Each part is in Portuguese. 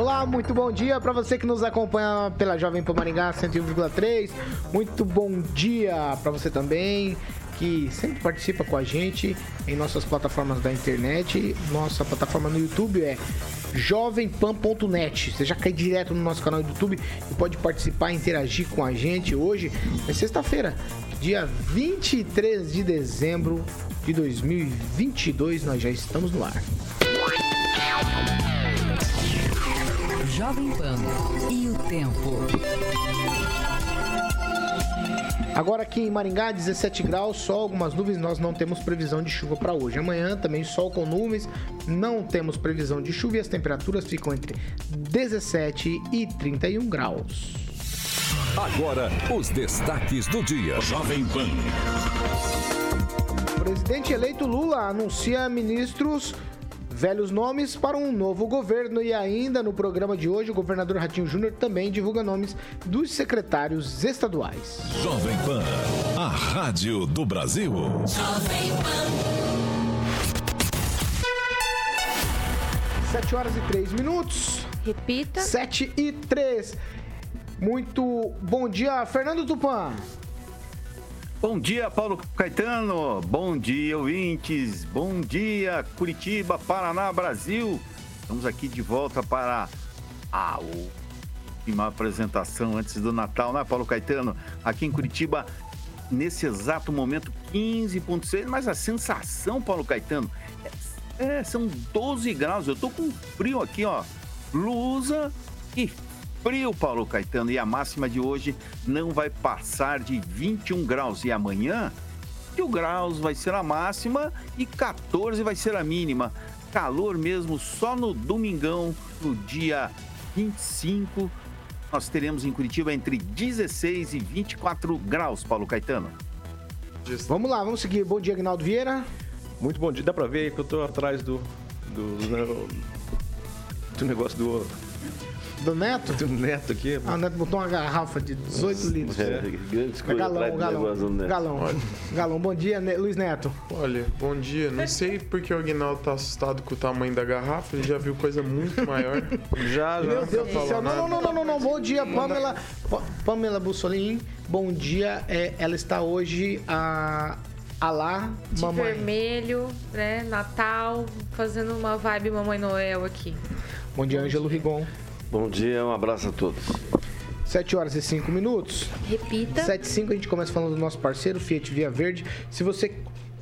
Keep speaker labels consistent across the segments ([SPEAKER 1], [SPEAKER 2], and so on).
[SPEAKER 1] Olá, muito bom dia para você que nos acompanha pela Jovem Pan Maringá 101,3. Muito bom dia para você também que sempre participa com a gente em nossas plataformas da internet. Nossa plataforma no YouTube é jovempan.net. Você já cai direto no nosso canal do YouTube e pode participar, interagir com a gente. Hoje é sexta-feira, dia 23 de dezembro de 2022. Nós já estamos no ar.
[SPEAKER 2] Jovem Pan e o tempo.
[SPEAKER 1] Agora aqui em Maringá, 17 graus, sol, algumas nuvens, nós não temos previsão de chuva para hoje. Amanhã também sol com nuvens, não temos previsão de chuva e as temperaturas ficam entre 17 e 31 graus.
[SPEAKER 3] Agora, os destaques do dia. Jovem Pan.
[SPEAKER 1] O presidente eleito Lula anuncia ministros velhos nomes para um novo governo e ainda no programa de hoje o governador Ratinho Júnior também divulga nomes dos secretários estaduais.
[SPEAKER 3] Jovem Pan, a rádio do Brasil. Jovem Pan.
[SPEAKER 1] 7 horas e 3 minutos.
[SPEAKER 4] Repita.
[SPEAKER 1] 7 e 3. Muito bom dia, Fernando Tupan.
[SPEAKER 5] Bom dia, Paulo Caetano. Bom dia, ouvintes. Bom dia, Curitiba, Paraná, Brasil. Estamos aqui de volta para a última apresentação antes do Natal, né, Paulo Caetano? Aqui em Curitiba, nesse exato momento, 15,6. Mas a sensação, Paulo Caetano, é, é, são 12 graus. Eu tô com frio aqui, ó. Blusa e frio, Paulo Caetano, e a máxima de hoje não vai passar de 21 graus. E amanhã, 21 graus vai ser a máxima e 14 vai ser a mínima. Calor mesmo só no domingão, no dia 25. Nós teremos em Curitiba entre 16 e 24 graus, Paulo Caetano.
[SPEAKER 1] Vamos lá, vamos seguir. Bom dia, Agnaldo Vieira.
[SPEAKER 6] Muito bom dia. Dá pra ver aí que eu tô atrás do. do, do, do negócio do
[SPEAKER 1] do Neto?
[SPEAKER 6] Do Neto aqui.
[SPEAKER 1] Ah, o Neto botou uma garrafa de 18 litros. É,
[SPEAKER 6] grandes coisas
[SPEAKER 1] galão, galão, galão, galão. Bom dia, Luiz Neto.
[SPEAKER 7] Olha, bom dia. Não sei porque o Aguinaldo tá assustado com o tamanho da garrafa. Ele já viu coisa muito maior.
[SPEAKER 1] já, já. Meu Deus do céu. Não, não, não, não, não, Bom dia, Pamela. Pamela Bussolini. Bom dia. É, ela está hoje a Alá,
[SPEAKER 4] de mamãe. vermelho, né? Natal, fazendo uma vibe Mamãe Noel aqui.
[SPEAKER 1] Bom dia, Ângelo Rigon.
[SPEAKER 8] Bom dia, um abraço a todos.
[SPEAKER 1] 7 horas e 5 minutos.
[SPEAKER 4] Repita.
[SPEAKER 1] 7 e 5 a gente começa falando do nosso parceiro, Fiat Via Verde. Se você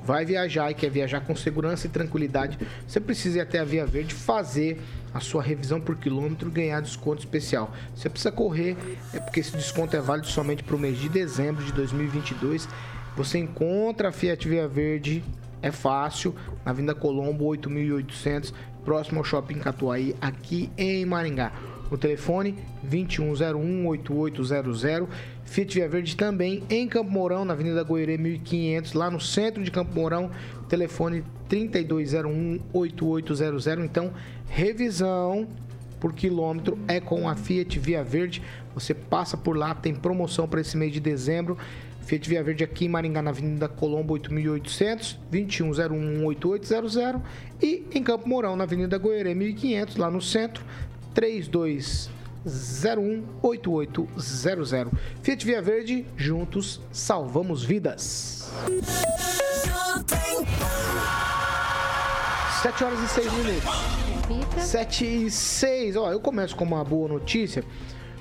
[SPEAKER 1] vai viajar e quer viajar com segurança e tranquilidade, você precisa ir até a Via Verde fazer a sua revisão por quilômetro e ganhar desconto especial. Você precisa correr, é porque esse desconto é válido somente para o mês de dezembro de 2022. Você encontra a Fiat Via Verde, é fácil, na Vinda Colombo 8800, próximo ao Shopping Catuaí, aqui em Maringá. O telefone 2101-8800. Fiat Via Verde também em Campo Mourão, na Avenida Goiânia 1500, lá no centro de Campo Mourão. Telefone 3201-8800. Então, revisão por quilômetro é com a Fiat Via Verde. Você passa por lá, tem promoção para esse mês de dezembro. Fiat Via Verde aqui em Maringá, na Avenida Colombo 8800, 2101-8800. E em Campo Mourão, na Avenida Goiânia 1500, lá no centro, 32018800. Fiat Via Verde, juntos salvamos vidas. 7 horas e 6 minutos. Repita. 7 e 6. Ó, eu começo com uma boa notícia,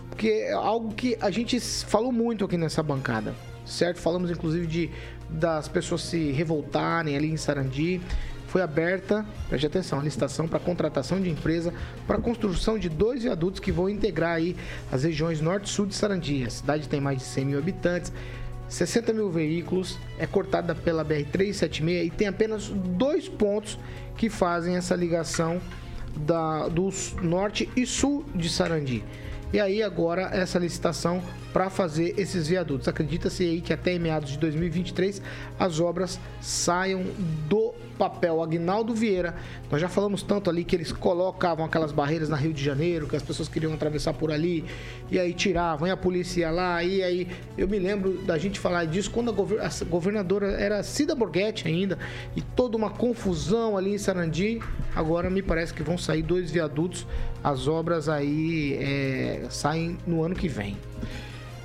[SPEAKER 1] porque é algo que a gente falou muito aqui nessa bancada. certo? Falamos inclusive de das pessoas se revoltarem ali em Sarandi. Foi aberta, preste atenção, a licitação para contratação de empresa para construção de dois viadutos que vão integrar aí as regiões norte e sul de Sarandi. A cidade tem mais de 100 mil habitantes, 60 mil veículos, é cortada pela BR-376 e tem apenas dois pontos que fazem essa ligação da, do norte e sul de Sarandi. E aí agora essa licitação para fazer esses viadutos. Acredita-se aí que até meados de 2023 as obras saiam do papel. Agnaldo Vieira, nós já falamos tanto ali que eles colocavam aquelas barreiras na Rio de Janeiro, que as pessoas queriam atravessar por ali, e aí tiravam, e a polícia ia lá, e aí eu me lembro da gente falar disso quando a, governadora era Cida Borghetti ainda, e toda uma confusão ali em Sarandi. Agora me parece que vão sair dois viadutos, as obras aí é, saem no ano que vem.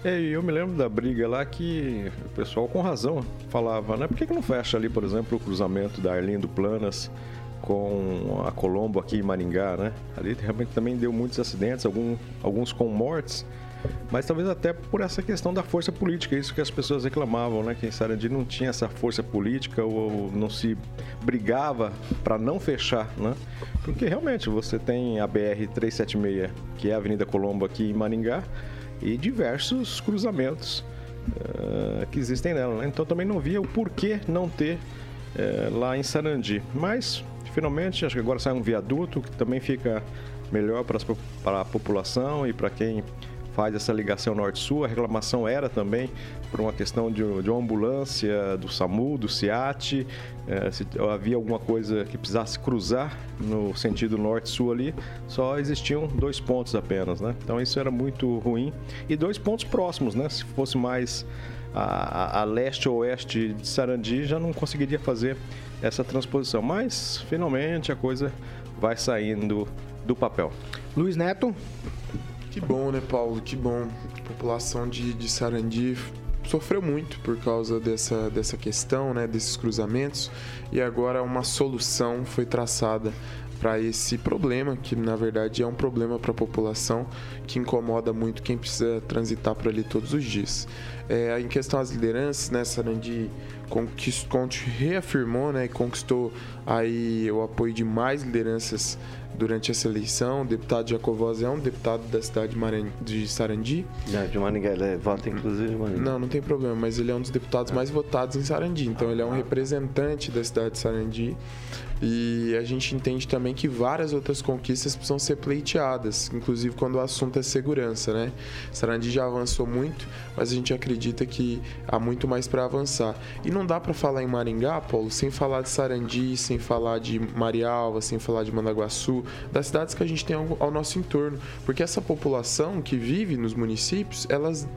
[SPEAKER 6] É, eu me lembro da briga lá que o pessoal com razão falava, né? Por que, que não fecha ali, por exemplo, o cruzamento da Arlindo Planas com a Colombo aqui em Maringá, né? Ali realmente também deu muitos acidentes, algum, alguns com mortes, mas talvez até por essa questão da força política, isso que as pessoas reclamavam, né? Que em Sarandi não tinha essa força política ou não se brigava para não fechar, né? Porque realmente você tem a BR 376, que é a Avenida Colombo aqui em Maringá, e diversos cruzamentos uh, que existem nela. Né? Então também não via o porquê não ter uh, lá em Sarandi. Mas finalmente acho que agora sai um viaduto que também fica melhor para, para a população e para quem faz essa ligação norte-sul. A reclamação era também por uma questão de, de uma ambulância do SAMU, do CIAT, é, se havia alguma coisa que precisasse cruzar no sentido norte-sul ali, só existiam dois pontos apenas, né? Então isso era muito ruim. E dois pontos próximos, né? Se fosse mais a, a leste ou oeste de Sarandi, já não conseguiria fazer essa transposição. Mas finalmente a coisa vai saindo do papel.
[SPEAKER 1] Luiz Neto.
[SPEAKER 7] Que bom, né, Paulo? Que bom. A população de, de Sarandi sofreu muito por causa dessa, dessa questão, né, desses cruzamentos, e agora uma solução foi traçada para esse problema, que na verdade é um problema para a população que incomoda muito quem precisa transitar por ali todos os dias. É, em questão às lideranças, né, Sarandi reafirmou né, e conquistou aí o apoio de mais lideranças durante essa eleição. O deputado Jacovós é um deputado da cidade de Sarandi.
[SPEAKER 8] Não, de Maringá, ele é, vota inclusive Maringá.
[SPEAKER 7] Não, não tem problema, mas ele é um dos deputados mais votados em Sarandi. Então ele é um representante da cidade de Sarandi. E a gente entende também que várias outras conquistas precisam ser pleiteadas, inclusive quando o assunto é segurança, né? Sarandi já avançou muito, mas a gente acredita que há muito mais para avançar. E não dá para falar em Maringá, Paulo, sem falar de Sarandi, sem falar de Marialva, sem falar de Mandaguaçu, das cidades que a gente tem ao, ao nosso entorno, porque essa população que vive nos municípios, elas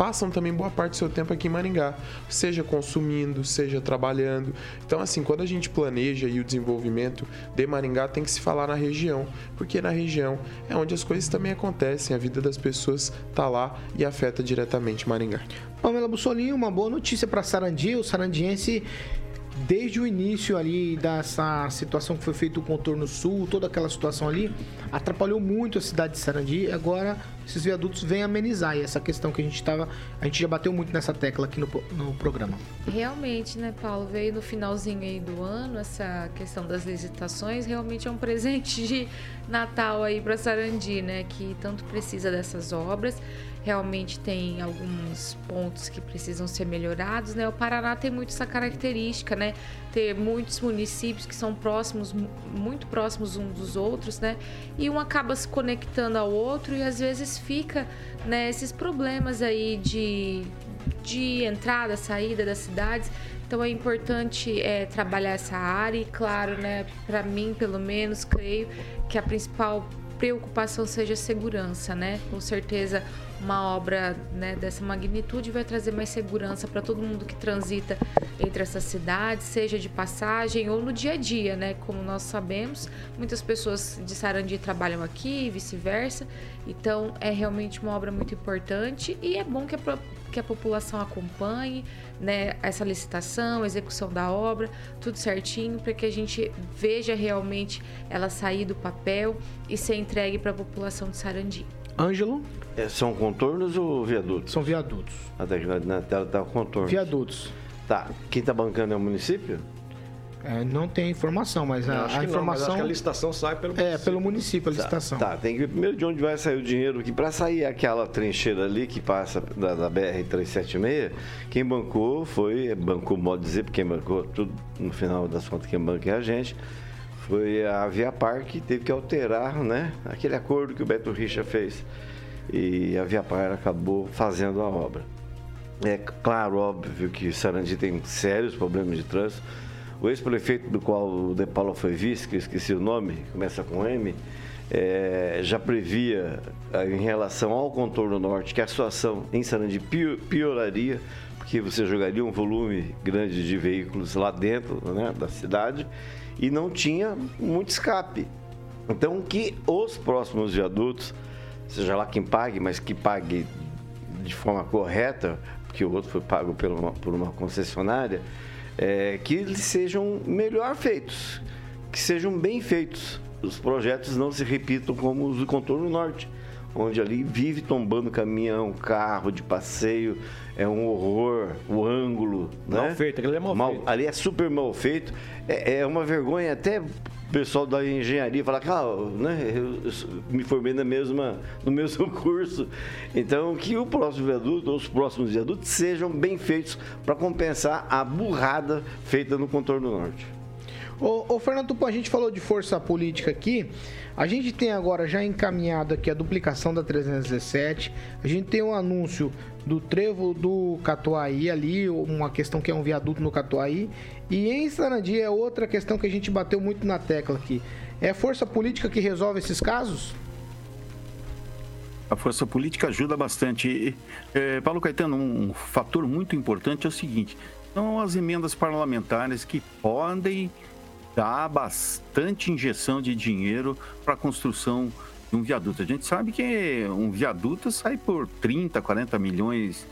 [SPEAKER 7] passam também boa parte do seu tempo aqui em Maringá, seja consumindo, seja trabalhando. Então, assim, quando a gente planeja o desenvolvimento de Maringá, tem que se falar na região, porque na região é onde as coisas também acontecem, a vida das pessoas está lá e afeta diretamente Maringá.
[SPEAKER 1] Pamela Bussolini, uma boa notícia para Sarandi, o sarandiense desde o início ali dessa situação que foi feito o contorno sul, toda aquela situação ali, atrapalhou muito a cidade de Sarandi. Agora esses viadutos vêm amenizar. E essa questão que a gente estava, a gente já bateu muito nessa tecla aqui no, no programa.
[SPEAKER 4] Realmente, né, Paulo, veio no finalzinho aí do ano essa questão das licitações, realmente é um presente de Natal aí para Sarandi, né, que tanto precisa dessas obras realmente tem alguns pontos que precisam ser melhorados, né? O Paraná tem muito essa característica, né? Ter muitos municípios que são próximos, muito próximos uns dos outros, né? E um acaba se conectando ao outro e às vezes fica, né, esses problemas aí de, de entrada, saída das cidades. Então é importante é, trabalhar essa área e, claro, né, para mim, pelo menos, creio que a principal preocupação seja segurança, né? Com certeza uma obra né, dessa magnitude vai trazer mais segurança para todo mundo que transita entre essas cidades, seja de passagem ou no dia a dia, né? Como nós sabemos, muitas pessoas de Sarandi trabalham aqui e vice-versa. Então, é realmente uma obra muito importante e é bom que a, que a população acompanhe né, essa licitação, execução da obra, tudo certinho, para que a gente veja realmente ela sair do papel e ser entregue para a população de Sarandi.
[SPEAKER 1] Ângelo,
[SPEAKER 8] É, são contornos ou viadutos?
[SPEAKER 1] são viadutos.
[SPEAKER 8] Até que na- tela tá o contorno.
[SPEAKER 1] Viadutos.
[SPEAKER 8] Tá. Quem tá bancando é o município?
[SPEAKER 1] É, não tem informação, mas a,
[SPEAKER 6] acho
[SPEAKER 1] a
[SPEAKER 6] que não, mas acho
[SPEAKER 1] informação
[SPEAKER 6] que a licitação sai pelo
[SPEAKER 1] é pelo município a licitação.
[SPEAKER 8] Tá, tem que ver primeiro de onde vai sair o dinheiro, que para sair aquela trincheira ali que passa da, da BR-376, quem bancou foi, bancou, modo de dizer, porque quem bancou tudo, no final das contas, quem banca é a gente, foi a Via Par que teve que alterar, né, aquele acordo que o Beto Richa fez. E a Via Par acabou fazendo a obra. É claro, óbvio que Sarandi tem sérios problemas de trânsito. O ex-prefeito do qual o De Paula foi vice, que eu esqueci o nome, começa com M, eh, já previa eh, em relação ao contorno norte que a situação em Sarandi pio- pioraria, porque você jogaria um volume grande de veículos lá dentro né, da cidade e não tinha muito escape. Então, que os próximos viadutos, seja lá quem pague, mas que pague de forma correta, porque o outro foi pago por uma, por uma concessionária, é, que eles sejam melhor feitos, que sejam bem feitos. Os projetos não se repitam como os do contorno norte, onde ali vive tombando caminhão, carro de passeio, é um horror, o ângulo.
[SPEAKER 6] Mal
[SPEAKER 8] né?
[SPEAKER 6] feito, aquele é mal feito.
[SPEAKER 8] Ali é super mal feito, é, é uma vergonha até pessoal da engenharia falar que ah, né, eu, eu me formei na mesma, no mesmo curso. Então, que o próximo viaduto, ou os próximos viadutos, sejam bem feitos para compensar a burrada feita no contorno norte.
[SPEAKER 1] Ô, ô Fernando a gente falou de força política aqui. A gente tem agora já encaminhado aqui a duplicação da 317. A gente tem um anúncio do trevo do Catuaí ali, uma questão que é um viaduto no Catuaí. E em Sarandi é outra questão que a gente bateu muito na tecla aqui. É a força política que resolve esses casos?
[SPEAKER 5] A força política ajuda bastante. Eh, Paulo Caetano, um fator muito importante é o seguinte: são as emendas parlamentares que podem dar bastante injeção de dinheiro para a construção de um viaduto. A gente sabe que um viaduto sai por 30, 40 milhões,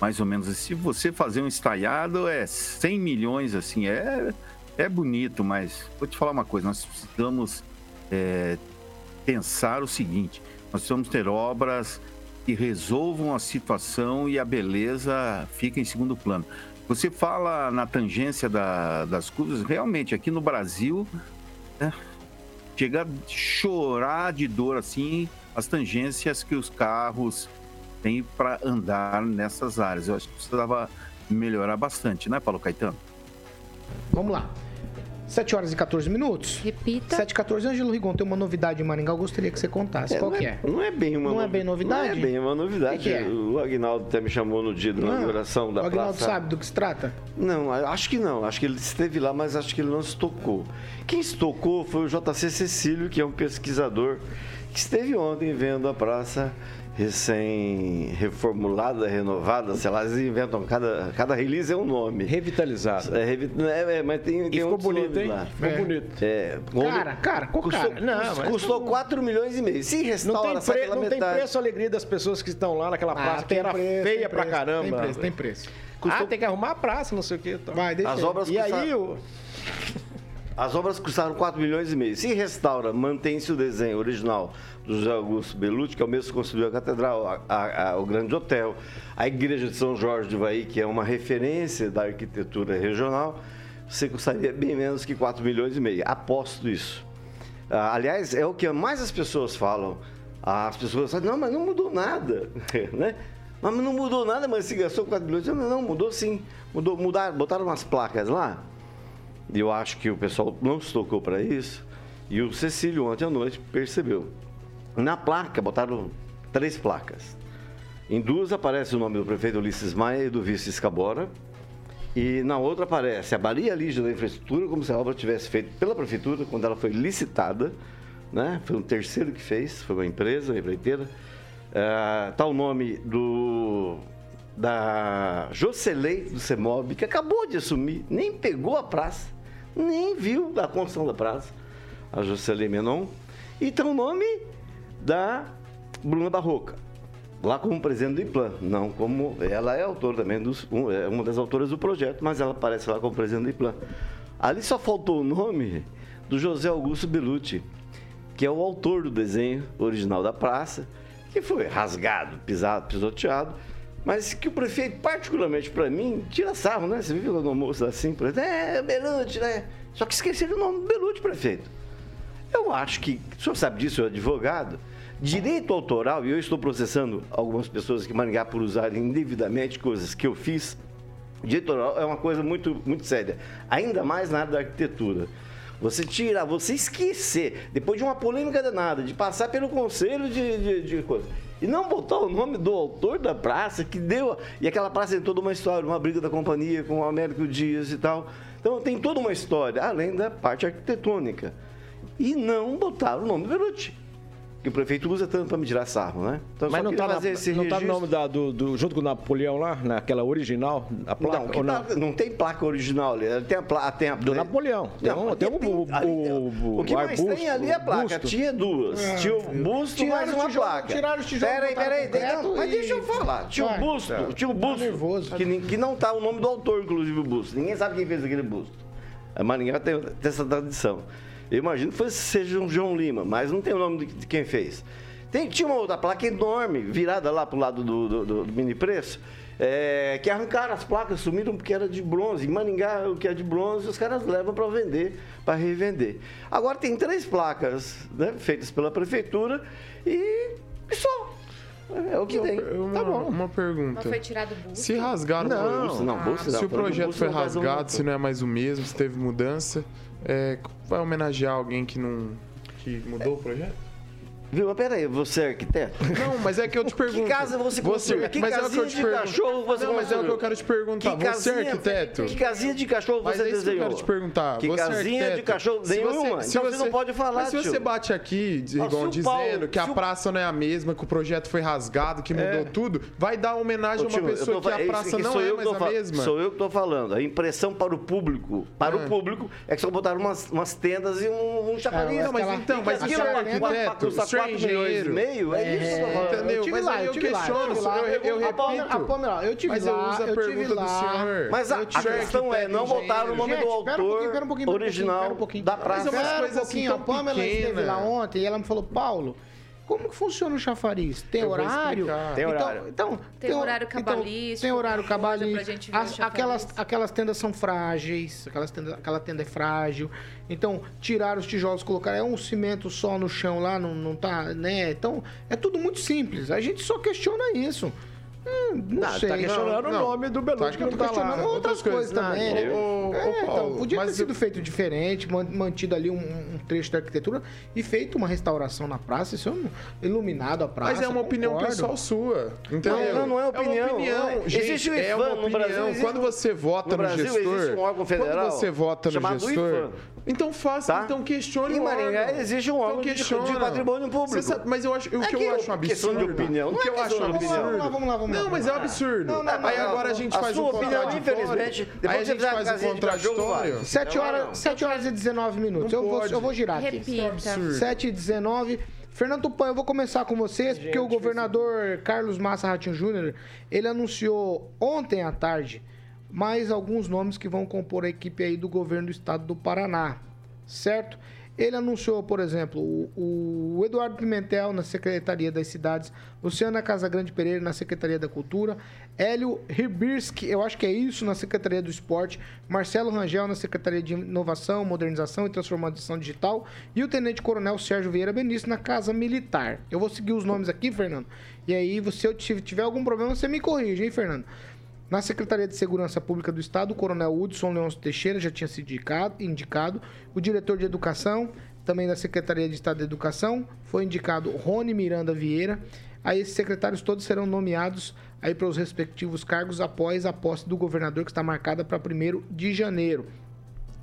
[SPEAKER 5] mais ou menos. E se você fazer um estaiado, é 100 milhões, assim, é, é bonito, mas vou te falar uma coisa: nós precisamos eh, pensar o seguinte: nós precisamos ter obras que resolvam a situação e a beleza fica em segundo plano. Você fala na tangência da- das curvas, realmente, aqui no Brasil, né, chega a chorar de dor, assim, as tangências que os carros têm para andar nessas áreas. Eu acho que precisava melhorar bastante, né, Paulo Caetano?
[SPEAKER 1] Vamos lá. 7 horas e 14 minutos.
[SPEAKER 4] Repita.
[SPEAKER 1] 7 e 14. Ângelo Rigon, tem uma novidade em Maringá, eu gostaria que você contasse. Qual
[SPEAKER 8] não
[SPEAKER 1] que é?
[SPEAKER 8] Não é bem uma
[SPEAKER 1] Não é bem novidade?
[SPEAKER 8] Não é bem uma novidade.
[SPEAKER 1] Que que é?
[SPEAKER 8] O Agnaldo até me chamou no dia da
[SPEAKER 1] Não.
[SPEAKER 8] inauguração da
[SPEAKER 1] o Agnaldo
[SPEAKER 8] praça.
[SPEAKER 1] sabe do que se trata?
[SPEAKER 8] Não, acho que não. Acho que ele esteve lá, mas acho que ele não se tocou. Quem se tocou foi o JC Cecílio, que é um pesquisador que esteve ontem vendo a praça recém-reformulada, renovada, sei lá, eles inventam, cada, cada release é um nome.
[SPEAKER 6] Revitalizada.
[SPEAKER 8] É, revi- é, é, mas tem,
[SPEAKER 6] E
[SPEAKER 8] tem
[SPEAKER 6] ficou bonito, hein?
[SPEAKER 8] lá.
[SPEAKER 6] Ficou
[SPEAKER 1] É.
[SPEAKER 6] bonito.
[SPEAKER 8] É,
[SPEAKER 1] Cara, cara, qual
[SPEAKER 8] custou,
[SPEAKER 1] cara? Não,
[SPEAKER 8] cus-
[SPEAKER 1] mas-
[SPEAKER 8] custou 4 milhões e meio. Se
[SPEAKER 6] Não
[SPEAKER 8] restaura,
[SPEAKER 6] tem,
[SPEAKER 8] sai
[SPEAKER 6] pre- não tem preço a alegria das pessoas que estão lá naquela praça, que era
[SPEAKER 1] Ah, preço,
[SPEAKER 6] feia
[SPEAKER 1] tem
[SPEAKER 6] pra
[SPEAKER 1] preço,
[SPEAKER 6] caramba.
[SPEAKER 1] Tem preço, tem preço.
[SPEAKER 6] Ah, tem que arrumar a praça, não sei o que.
[SPEAKER 1] Vai, deixa
[SPEAKER 8] As
[SPEAKER 1] aí.
[SPEAKER 8] obras
[SPEAKER 6] E aí, o...
[SPEAKER 8] As obras custaram 4 milhões e meio. Se restaura, mantém-se o desenho original do José Augusto Belucci, que é o mesmo que construiu a catedral, a- a- a- o Grande Hotel, a Igreja de São Jorge de Ivaí, que é uma referência da arquitetura regional, você custaria bem menos que 4 milhões e meio. Aposto isso. Ah, aliás, é o que mais as pessoas falam. As pessoas falam, não, mas não mudou nada. né? Mas não mudou nada, mas se gastou 4 milhões. Não, mudou sim. Mudou, mudaram, botaram umas placas lá. Eu acho que o pessoal não se tocou para isso. E o Cecílio, ontem à noite, percebeu. Na placa, botaram três placas. Em duas aparece o nome do prefeito Ulisses Maia e do vice Escabora. E na outra aparece a Baria Lígia da Infraestrutura, como se a obra tivesse feita pela prefeitura, quando ela foi licitada. Né? Foi um terceiro que fez, foi uma empresa, uma empreiteira. Está o nome do da Jocelei do CEMOB, que acabou de assumir, nem pegou a praça, nem viu a construção da praça, a Jocelei Menon. E tem o nome da Bruna Barroca, lá como presidente do IPLAN, não como. Ela é autora também, dos, um- é uma das autoras do projeto, mas ela aparece lá como presidente do IPLAN. Ali só faltou o nome do José Augusto Belucci, que é o autor do desenho original da praça, que foi rasgado, pisado, pisoteado, mas que o prefeito, particularmente para mim, tira sarro, né? Você viu no almoço assim, por exemplo, é, Belucci, né? Só que esqueceram o nome do Belucci, prefeito. Eu acho que, o senhor sabe disso, o advogado, direito autoral, e eu estou processando algumas pessoas que Maringá por usarem indevidamente coisas que eu fiz, direito autoral é uma coisa muito, muito séria, ainda mais na área da arquitetura. Você tirar, você esquecer, depois de uma polêmica danada, de passar pelo conselho de, de, de coisa, e não botar o nome do autor da praça que deu. E aquela praça tem toda uma história, uma briga da companhia com o Américo Dias e tal. Então tem toda uma história, além da parte arquitetônica. E não botar o nome do Beruti que o prefeito usa tanto para me tirar sarro, né?
[SPEAKER 6] Então, Mas não está na, não tá no nome da, do, do, junto com o Napoleão lá, naquela original, a placa?
[SPEAKER 8] Não, não? Tá, não tem placa original ali, tem a placa... Tem a,
[SPEAKER 6] do Napoleão. Tem, não, tem, tem, o, o,
[SPEAKER 8] o, o que mais arbusto, tem ali é a placa, busto. tinha duas. É, tinha o busto tiraram mais uma tijolo, placa.
[SPEAKER 1] Tiraram os tijolos.
[SPEAKER 8] Peraí, peraí, peraí. Mas deixa eu falar. Tinha o busto, tinha o busto, nervoso. Que, que não tá o nome do autor, inclusive, o busto. Ninguém sabe quem fez aquele busto. A Maringá tem, tem essa tradição. Eu imagino que fosse, seja um João Lima, mas não tem o nome de quem fez. Tem, tinha uma outra placa enorme, virada lá pro lado do, do, do, do mini preço, é, que arrancaram as placas, sumiram porque era de bronze. Em Maningá, o que é de bronze, os caras levam para vender, para revender. Agora tem três placas né, feitas pela prefeitura e, e só. É o que tem.
[SPEAKER 7] Uma, tá bom. Uma pergunta. Não
[SPEAKER 4] foi tirado o
[SPEAKER 7] Se rasgaram
[SPEAKER 8] não,
[SPEAKER 7] bolso,
[SPEAKER 8] não, bolso,
[SPEAKER 7] Se o projeto foi rasgado, se não é mais o mesmo, se teve mudança, é, vai homenagear alguém que não que mudou é. o projeto?
[SPEAKER 8] Viu? Mas peraí, você é arquiteto?
[SPEAKER 7] Não, mas é que eu te pergunto.
[SPEAKER 8] que casa você construiu? Que
[SPEAKER 7] mas
[SPEAKER 8] casinha
[SPEAKER 7] é
[SPEAKER 8] de cachorro você
[SPEAKER 7] Não, mas é o que eu quero te perguntar. Que você é arquiteto?
[SPEAKER 8] Que casinha de cachorro você
[SPEAKER 7] mas é
[SPEAKER 8] desenhou?
[SPEAKER 7] Que eu quero te perguntar.
[SPEAKER 8] Que
[SPEAKER 7] você é
[SPEAKER 8] casinha
[SPEAKER 7] é
[SPEAKER 8] de cachorro?
[SPEAKER 7] se
[SPEAKER 8] Nenhuma.
[SPEAKER 7] Você, se
[SPEAKER 8] então
[SPEAKER 7] você,
[SPEAKER 8] você não pode falar,
[SPEAKER 7] Mas se você bate aqui, igual, dizendo Paulo, que a praça não é a mesma, que o projeto foi rasgado, que mudou é. tudo, vai dar homenagem a uma pessoa que a praça não é mais a mesma.
[SPEAKER 8] Sou eu que estou falando. A impressão para o público, para o público, é que só botaram umas tendas e um chafariz.
[SPEAKER 7] Então, mas isso é arquiteto,
[SPEAKER 8] isso é engenheiro. meio, é isso
[SPEAKER 7] Entendeu? Eu tive mas lá, eu, questiono, lá, eu, repito.
[SPEAKER 1] Eu tive mas lá, eu uso a eu pergunta do senhor.
[SPEAKER 8] Mas a, a questão é, não botaram o nome do autor original da praça.
[SPEAKER 1] Mas é umas coisas assim, a Pamela esteve lá ontem e ela me falou, Paulo, como que funciona o chafariz? Tem eu horário?
[SPEAKER 8] Tem horário.
[SPEAKER 4] Então, então tem, tem horário cabalístico.
[SPEAKER 1] Então, tem horário cabalístico. As, aquelas, aquelas tendas são frágeis. Aquelas tenda, aquela tenda é frágil. Então, tirar os tijolos, colocar. É um cimento só no chão lá, não, não tá, né? Então, é tudo muito simples. A gente só questiona isso. Hum, não, não sei.
[SPEAKER 6] Tá questionando não, o nome do Belucci tá, que não tá
[SPEAKER 1] lá. Outras, coisas, também, né? O, é, então, podia ter sido eu... feito diferente, mantido ali um, um, trecho da arquitetura e feito uma restauração na praça, isso é iluminado a praça.
[SPEAKER 7] Mas é uma opinião pessoal sua, entendeu?
[SPEAKER 8] Não, não é opinião. É uma opinião.
[SPEAKER 7] Gente, existe um IFAM é uma opinião. no Brasil. Quando você vota no, no Brasil, gestor, existe um órgão federal quando você vota no gestor. Então faça, tá? então questione
[SPEAKER 8] em Maringá existe um órgão então, de, de patrimônio público.
[SPEAKER 7] Sabe, mas eu acho, o que eu acho um absurdo,
[SPEAKER 8] de opinião.
[SPEAKER 7] o que eu acho um absurdo. Vamos lá, vamos lá. Não, mas é um absurdo absurdo. Não, não, aí agora a gente faz um opinião,
[SPEAKER 8] infelizmente,
[SPEAKER 7] depois aí a gente faz um contraditório.
[SPEAKER 1] 7 horas, 7 horas e 19 minutos. Eu vou, eu vou girar aqui.
[SPEAKER 4] Repita.
[SPEAKER 1] 7 e 19. Fernando Tupan, eu vou começar com vocês, porque o governador Carlos Massa Ratinho Júnior, ele anunciou ontem à tarde mais alguns nomes que vão compor a equipe aí do governo do estado do Paraná, certo? Ele anunciou, por exemplo, o, o Eduardo Pimentel na Secretaria das Cidades, Luciana Casagrande Pereira na Secretaria da Cultura, Hélio Ribirski, eu acho que é isso, na Secretaria do Esporte, Marcelo Rangel na Secretaria de Inovação, Modernização e Transformação Digital e o Tenente Coronel Sérgio Vieira Benício na Casa Militar. Eu vou seguir os nomes aqui, Fernando, e aí se eu tiver algum problema, você me corrige, hein, Fernando? Na Secretaria de Segurança Pública do Estado, o Coronel Hudson Leôncio Teixeira já tinha sido indicado, indicado. O diretor de Educação, também da Secretaria de Estado de Educação, foi indicado Rony Miranda Vieira. Aí esses secretários todos serão nomeados aí para os respectivos cargos após a posse do governador, que está marcada para 1 de janeiro.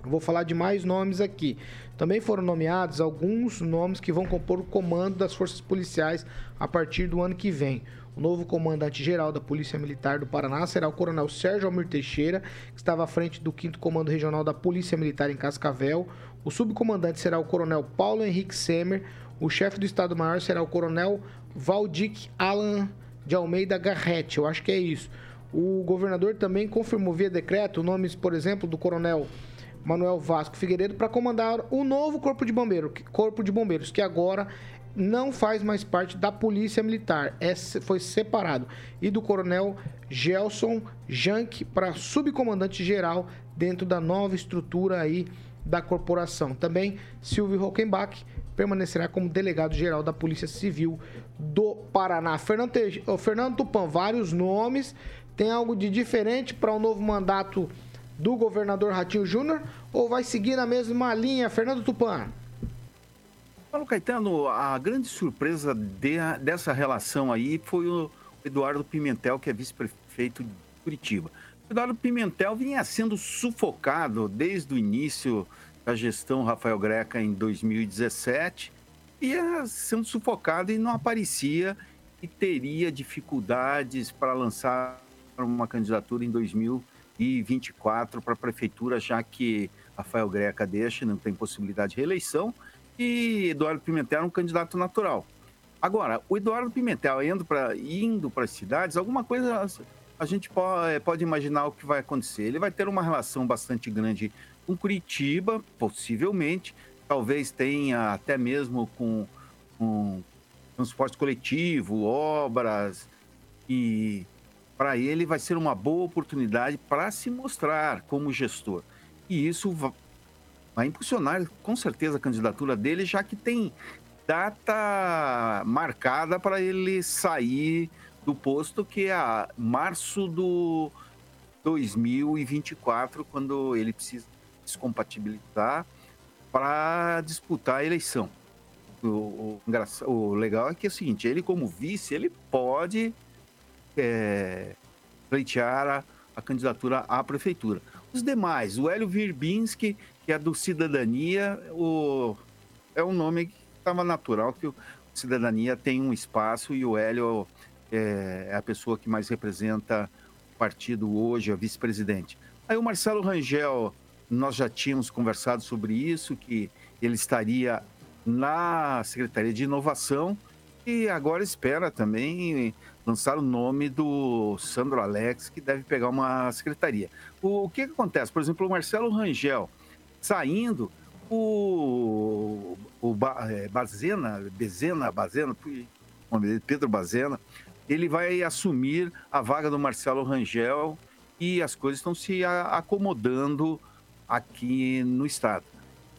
[SPEAKER 1] Vou falar de mais nomes aqui. Também foram nomeados alguns nomes que vão compor o comando das forças policiais a partir do ano que vem. O novo comandante-geral da Polícia Militar do Paraná será o Coronel Sérgio Almir Teixeira, que estava à frente do 5 Comando Regional da Polícia Militar em Cascavel. O subcomandante será o Coronel Paulo Henrique Semer. O chefe do Estado-Maior será o Coronel Valdic Alan de Almeida Garrett. Eu acho que é isso. O governador também confirmou via decreto nomes, por exemplo, do Coronel Manuel Vasco Figueiredo para comandar o novo Corpo de Bombeiro, Corpo de Bombeiros, que agora não faz mais parte da Polícia Militar, é, foi separado, e do Coronel Gelson Jank para subcomandante geral dentro da nova estrutura aí da corporação. Também Silvio Hockenbach permanecerá como delegado geral da Polícia Civil do Paraná. Fernando. Fernando Tupan, vários nomes. Tem algo de diferente para o um novo mandato do governador Ratinho Júnior ou vai seguir na mesma linha, Fernando Tupan?
[SPEAKER 5] Paulo Caetano, a grande surpresa de, dessa relação aí foi o Eduardo Pimentel, que é vice-prefeito de Curitiba. O Eduardo Pimentel vinha sendo sufocado desde o início da gestão Rafael Greca em 2017, ia sendo sufocado e não aparecia e teria dificuldades para lançar uma candidatura em 2024 para a prefeitura, já que Rafael Greca deixa, não tem possibilidade de reeleição, e Eduardo Pimentel é um candidato natural. Agora, o Eduardo Pimentel indo para indo as cidades, alguma coisa a gente pode, eh, pode imaginar o que vai acontecer. Ele vai ter uma relação bastante grande com Curitiba, possivelmente, talvez tenha até mesmo com, com transporte coletivo, obras, e para ele vai ser uma boa oportunidade para se mostrar como gestor. E isso vai impulsionar com certeza a candidatura dele, já que tem data marcada para ele sair do posto, que é a março do 2024, quando ele precisa descompatibilizar para disputar a eleição. O, o, o, legal é que é o seguinte, ele como vice, ele pode é, pleitear a, a candidatura à prefeitura. Os demais, o Hélio Virbinski, que é do Cidadania, o, é um nome que estava natural, que o Cidadania tem um espaço e o Hélio é, é a pessoa que mais representa o partido hoje, a vice-presidente. Aí o Marcelo Rangel, nós já tínhamos conversado sobre isso, que ele estaria na Secretaria de Inovação e agora espera também lançar o nome do Sandro Alex, que deve pegar uma secretaria. O, o que, que acontece? Por exemplo, o Marcelo Rangel saindo, o, o é, Bazena, Bezena, Bazena, Pedro Bazena, ele vai assumir a vaga do Marcelo Rangel e as coisas estão se acomodando aqui no estado.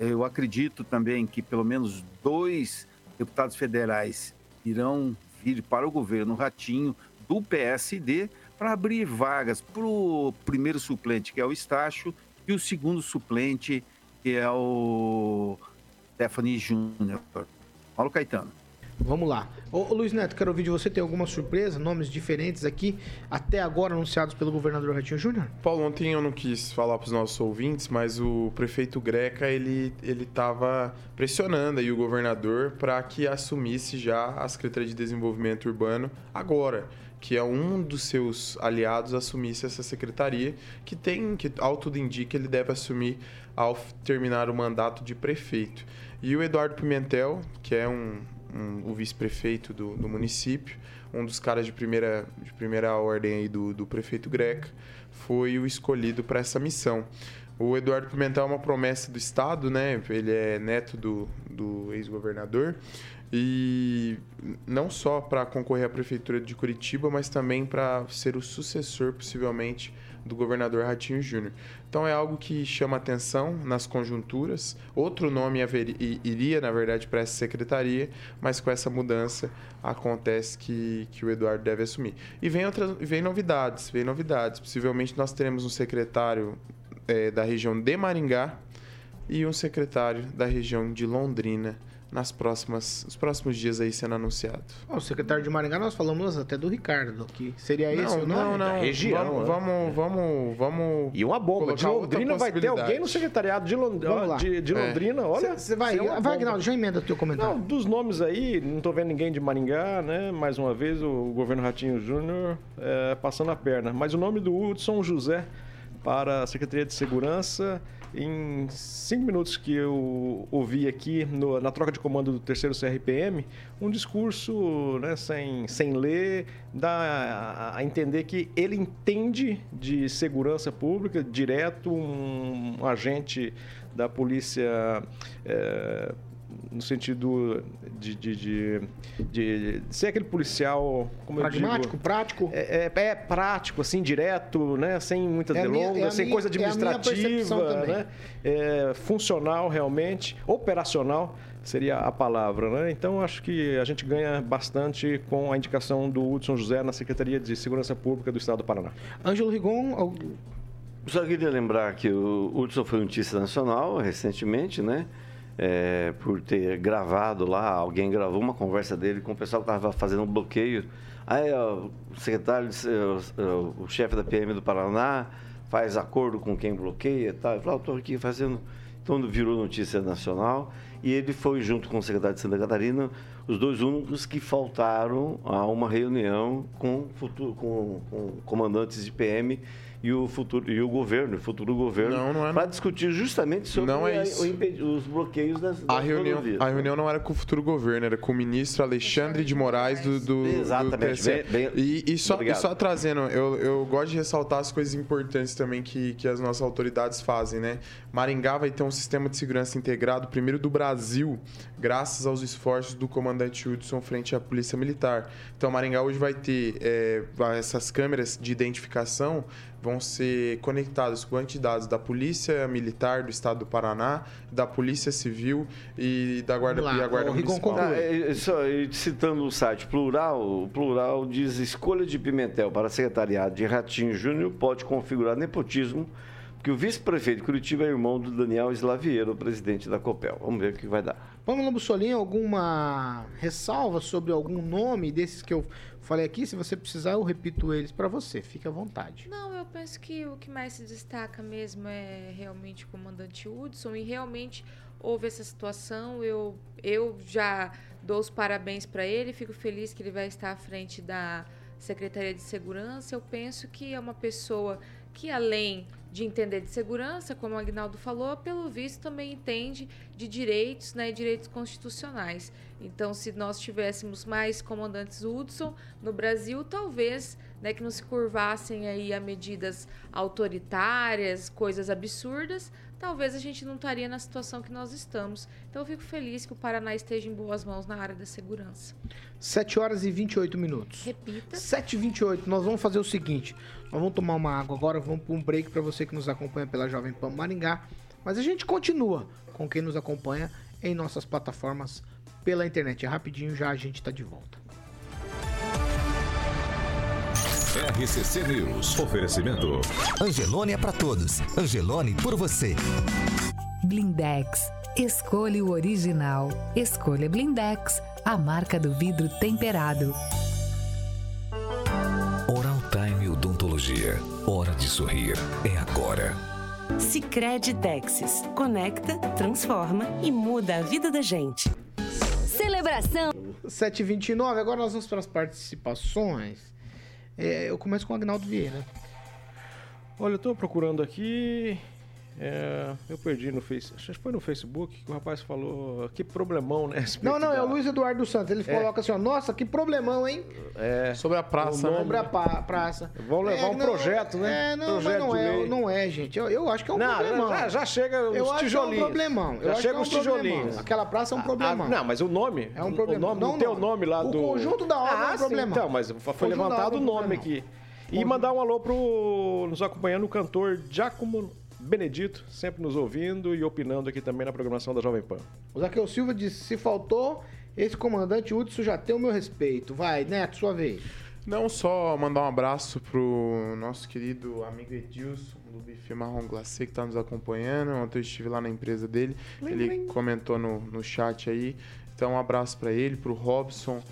[SPEAKER 5] Eu acredito também que pelo menos dois deputados federais irão vir para o governo Ratinho do PSD para abrir vagas para o primeiro suplente, que é o Estácio, e o segundo suplente, que é o Stephanie Júnior. Paulo Caetano.
[SPEAKER 1] Vamos lá. Ô, Luiz Neto, quero ouvir de você. Tem alguma surpresa? Nomes diferentes aqui, até agora anunciados pelo governador Ratinho Júnior?
[SPEAKER 7] Paulo, ontem eu não quis falar para os nossos ouvintes, mas o prefeito Greca, ele estava pressionando aí o governador para que assumisse já a Secretaria de Desenvolvimento Urbano agora que é um dos seus aliados assumisse essa secretaria, que tem, que ao tudo indica, ele deve assumir ao terminar o mandato de prefeito. E o Eduardo Pimentel, que é um, um, o vice-prefeito do, do, município, um dos caras de primeira, de primeira ordem aí do, do prefeito Greca, foi o escolhido para essa missão. O Eduardo Pimentel é uma promessa do Estado, né? Ele é neto do, do ex-governador. E não só para concorrer à prefeitura de Curitiba, mas também para ser o sucessor, possivelmente, do governador Ratinho Júnior. Então é algo que chama atenção nas conjunturas. Outro nome haveria, iria, na verdade, para essa secretaria, mas com essa mudança acontece que, que o Eduardo deve assumir. E vem, outras, vem novidades, vem novidades. Possivelmente nós teremos um secretário é, da região de Maringá e um secretário da região de Londrina nas próximas, nos próximos dias aí sendo anunciado.
[SPEAKER 1] o secretário de Maringá nós falamos até do Ricardo, que seria
[SPEAKER 7] não,
[SPEAKER 1] esse
[SPEAKER 7] o nome? Não, não, região. Vamos, né? vamos, vamos, vamos,
[SPEAKER 6] E uma bomba, de Londrina vai ter alguém no secretariado de, Lond... de, de é. Londrina, olha.
[SPEAKER 1] Você vai, é vai Agnaldo, já emenda o teu comentário. Não,
[SPEAKER 6] dos nomes aí, não tô vendo ninguém de Maringá, né? Mais uma vez o governo Ratinho Júnior é, passando a perna. Mas o nome do Hudson José para a Secretaria de Segurança em cinco minutos que eu ouvi aqui no, na troca de comando do terceiro CRPM, um discurso né, sem, sem ler, dá a, entender que ele entende de segurança pública, direto, um, um agente da polícia. É, no sentido de, de, de, de, ser aquele policial como
[SPEAKER 1] pragmático,
[SPEAKER 6] digo,
[SPEAKER 1] prático,
[SPEAKER 6] é, é, é, prático, assim, direto, né, sem muitas é delongas, minha, é sem minha, coisa administrativa, né, é, funcional realmente, operacional seria a palavra, né? Então acho que a gente ganha bastante com a indicação do Hudson José na Secretaria de Segurança Pública do Estado do Paraná.
[SPEAKER 1] Ângelo Rigon,
[SPEAKER 8] só queria lembrar que o Hudson foi notícia nacional recentemente, né? É, por ter gravado lá, alguém gravou uma conversa dele com o pessoal que estava fazendo um bloqueio. Aí ó, o secretário, o, o chefe da PM do Paraná faz acordo com quem bloqueia e tal. Ele falou, estou aqui fazendo. Então virou notícia nacional e ele foi junto com o secretário de Santa Catarina os dois únicos que faltaram a uma reunião com, futuro, com, com comandantes de PM e o futuro e o governo, o futuro governo, não, não é, para discutir justamente sobre
[SPEAKER 7] não é
[SPEAKER 8] isso. Os bloqueios das,
[SPEAKER 7] das a reunião rodovias, A né? reunião não era com o futuro governo, era com o ministro Alexandre de Moraes do, do
[SPEAKER 8] Exatamente.
[SPEAKER 7] Do bem, bem, e, e, só, e só trazendo, eu, eu gosto de ressaltar as coisas importantes também que, que as nossas autoridades fazem, né? Maringá vai ter um sistema de segurança integrado, primeiro do Brasil, graças aos esforços do comandante Hudson frente à Polícia Militar. Então, Maringá hoje vai ter é, essas câmeras de identificação vão ser conectadas com quantidades da Polícia Militar do Estado do Paraná, da Polícia Civil e da Guarda,
[SPEAKER 1] Lá,
[SPEAKER 7] e a Guarda Municipal.
[SPEAKER 8] Tá, é, só, citando o site Plural, o Plural diz escolha de Pimentel para secretariado de Ratinho Júnior pode configurar nepotismo que o vice-prefeito de Curitiba é irmão do Daniel Slaviero, presidente da Copel. Vamos ver o que vai dar.
[SPEAKER 1] Pamela Bussolini, alguma ressalva sobre algum nome desses que eu falei aqui? Se você precisar, eu repito eles para você. Fique à vontade.
[SPEAKER 4] Não, eu penso que o que mais se destaca mesmo é realmente o comandante Hudson e realmente houve essa situação. Eu, eu já dou os parabéns para ele, fico feliz que ele vai estar à frente da Secretaria de Segurança. Eu penso que é uma pessoa que além de entender de segurança, como o Agnaldo falou, pelo visto também entende de direitos, né, direitos constitucionais. Então, se nós tivéssemos mais comandantes Hudson no Brasil, talvez né, que não se curvassem aí a medidas autoritárias, coisas absurdas, talvez a gente não estaria na situação que nós estamos. Então eu fico feliz que o Paraná esteja em boas mãos na área da segurança.
[SPEAKER 1] 7 horas e 28 minutos.
[SPEAKER 4] Repita.
[SPEAKER 1] 7 e 28. Nós vamos fazer o seguinte: nós vamos tomar uma água agora, vamos para um break para você que nos acompanha pela Jovem Pan Maringá. Mas a gente continua com quem nos acompanha em nossas plataformas pela internet. É rapidinho, já a gente está de volta.
[SPEAKER 3] RCC News. Oferecimento.
[SPEAKER 9] Angelone é para todos. Angelone por você.
[SPEAKER 2] Blindex. Escolha o original. Escolha Blindex, a marca do vidro temperado.
[SPEAKER 3] Hora de sorrir. É agora.
[SPEAKER 10] Sicredi Texas. Conecta, transforma e muda a vida da gente.
[SPEAKER 2] Celebração.
[SPEAKER 1] 7h29, agora nós vamos para as participações. É, eu começo com o Agnaldo Vieira.
[SPEAKER 6] Olha, eu estou procurando aqui. É, eu perdi no Facebook, acho que foi no Facebook que o rapaz falou que problemão, né?
[SPEAKER 1] Não, não, é o Luiz Eduardo Santos. Ele é. coloca assim, ó, nossa, que problemão, hein?
[SPEAKER 6] É.
[SPEAKER 7] Sobre a praça,
[SPEAKER 1] né? Sobre a praça.
[SPEAKER 6] Vão levar
[SPEAKER 1] é,
[SPEAKER 6] um não, projeto, né?
[SPEAKER 1] É, não, projeto não é, não é, gente. Eu, eu acho que é um não, problemão.
[SPEAKER 6] Já, já chega os
[SPEAKER 1] eu
[SPEAKER 6] tijolinhos.
[SPEAKER 1] Acho que é um problemão.
[SPEAKER 6] Já chega
[SPEAKER 1] é um
[SPEAKER 6] os tijolinhos.
[SPEAKER 1] Aquela praça é um problemão.
[SPEAKER 6] Ah, não, mas o nome?
[SPEAKER 1] É um problemão.
[SPEAKER 6] O nome, não, tem o nome lá
[SPEAKER 1] o
[SPEAKER 6] do...
[SPEAKER 1] O conjunto da obra
[SPEAKER 6] ah,
[SPEAKER 1] é um problemão.
[SPEAKER 6] então, mas foi levantado o nome aqui. E mandar um alô pro nos acompanhando o cantor Giacomo Benedito, sempre nos ouvindo e opinando aqui também na programação da Jovem Pan.
[SPEAKER 1] O Zaqueu Silva disse: se faltou, esse comandante Hudson já tem o meu respeito. Vai, Neto, sua vez.
[SPEAKER 7] Não só mandar um abraço pro nosso querido amigo Edilson do Bife Marrom Glacê que está nos acompanhando. Ontem eu estive lá na empresa dele, ele comentou no, no chat aí. Então um abraço para ele, pro Robson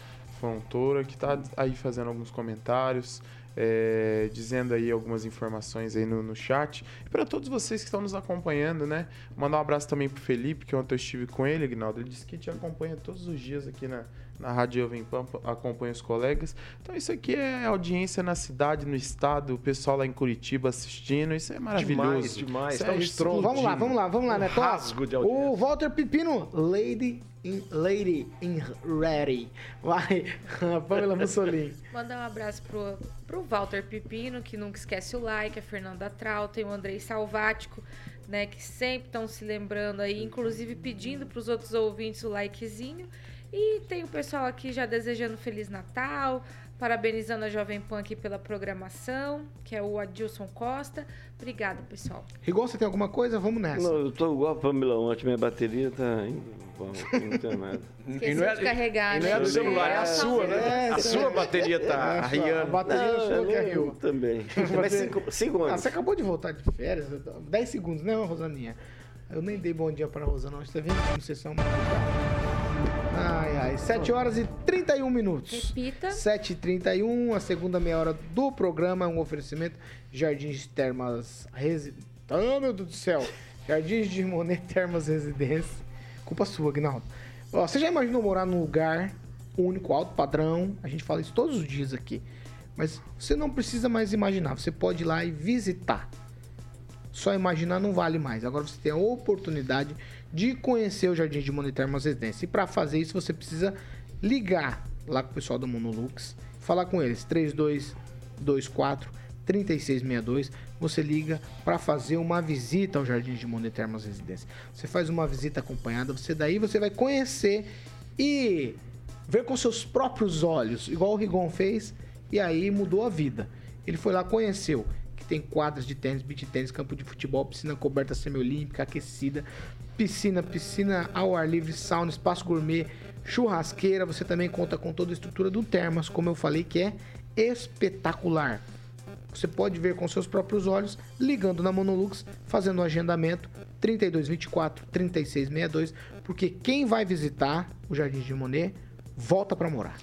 [SPEAKER 7] Fontoura que está aí fazendo alguns comentários. É, dizendo aí algumas informações aí no, no chat. E para todos vocês que estão nos acompanhando, né? Mandar um abraço também pro Felipe, que ontem eu estive com ele, Aguinaldo. Ele disse que te acompanha todos os dias aqui na, na Rádio Jovem Pan, acompanha os colegas. Então isso aqui é audiência na cidade, no estado, o pessoal lá em Curitiba assistindo. Isso é maravilhoso.
[SPEAKER 6] Demais, demais.
[SPEAKER 7] Isso
[SPEAKER 6] Tá
[SPEAKER 7] é
[SPEAKER 6] um
[SPEAKER 7] estrondo.
[SPEAKER 1] Vamos lá, vamos lá, vamos lá, né?
[SPEAKER 6] rasgo de audiência.
[SPEAKER 1] O Walter Pepino, Lady in, Lady in Ready. Vai, Pamela Mussolini.
[SPEAKER 4] Mandar um abraço pro, pro Walter Pipino, que nunca esquece o like, a Fernanda Trau, tem o Andrei Salvático, né, que sempre estão se lembrando aí, inclusive pedindo pros outros ouvintes o likezinho. E tem o pessoal aqui já desejando Feliz Natal, parabenizando a Jovem Pan aqui pela programação, que é o Adilson Costa. Obrigada, pessoal.
[SPEAKER 1] Rigon, você tem alguma coisa? Vamos nessa.
[SPEAKER 8] Não, eu tô igual a Pamela ontem, minha bateria tá. indo igual, não tem nada.
[SPEAKER 4] Esqueci de carregar,
[SPEAKER 6] e não é
[SPEAKER 4] né?
[SPEAKER 6] do celular, é a sua, né?
[SPEAKER 1] É,
[SPEAKER 6] A
[SPEAKER 1] sim.
[SPEAKER 6] sua bateria
[SPEAKER 1] É,
[SPEAKER 6] tá
[SPEAKER 1] a
[SPEAKER 6] arriando.
[SPEAKER 1] bateria
[SPEAKER 8] Não,
[SPEAKER 1] sua arriou.
[SPEAKER 8] também. Mas cinco, cinco
[SPEAKER 1] Ah,
[SPEAKER 8] anos.
[SPEAKER 1] você acabou de voltar de férias, 10 segundos, né, Rosaninha? Eu nem dei bom dia pra Rosana, hoje tá vendo como vocês são Ai, ai, 7 horas e 31 minutos.
[SPEAKER 4] Repita.
[SPEAKER 1] 7h31, a segunda meia hora do programa é um oferecimento Jardins Termas Resi... Ah, meu Deus do céu! Jardins de Monet Termas Residência. Culpa sua, Aguinaldo. Ó, você já imaginou morar num lugar único, alto padrão? A gente fala isso todos os dias aqui. Mas você não precisa mais imaginar, você pode ir lá e visitar. Só imaginar não vale mais. Agora você tem a oportunidade de conhecer o Jardim de Monet Termas Residência. E para fazer isso, você precisa ligar lá com o pessoal do Monolux, falar com eles 3224 3662. Você liga para fazer uma visita ao Jardim de Monet Termas Residência. Você faz uma visita acompanhada, você daí você vai conhecer e ver com seus próprios olhos, igual o Rigon fez, e aí mudou a vida. Ele foi lá, conheceu que tem quadras de tênis, beach tênis, campo de futebol, piscina coberta semiolímpica, aquecida, piscina, piscina ao ar livre, sauna, espaço gourmet, churrasqueira. Você também conta com toda a estrutura do Termas, como eu falei, que é espetacular. Você pode ver com seus próprios olhos, ligando na Monolux, fazendo o agendamento 3224 3662, porque quem vai visitar o Jardim de Monet volta para morar.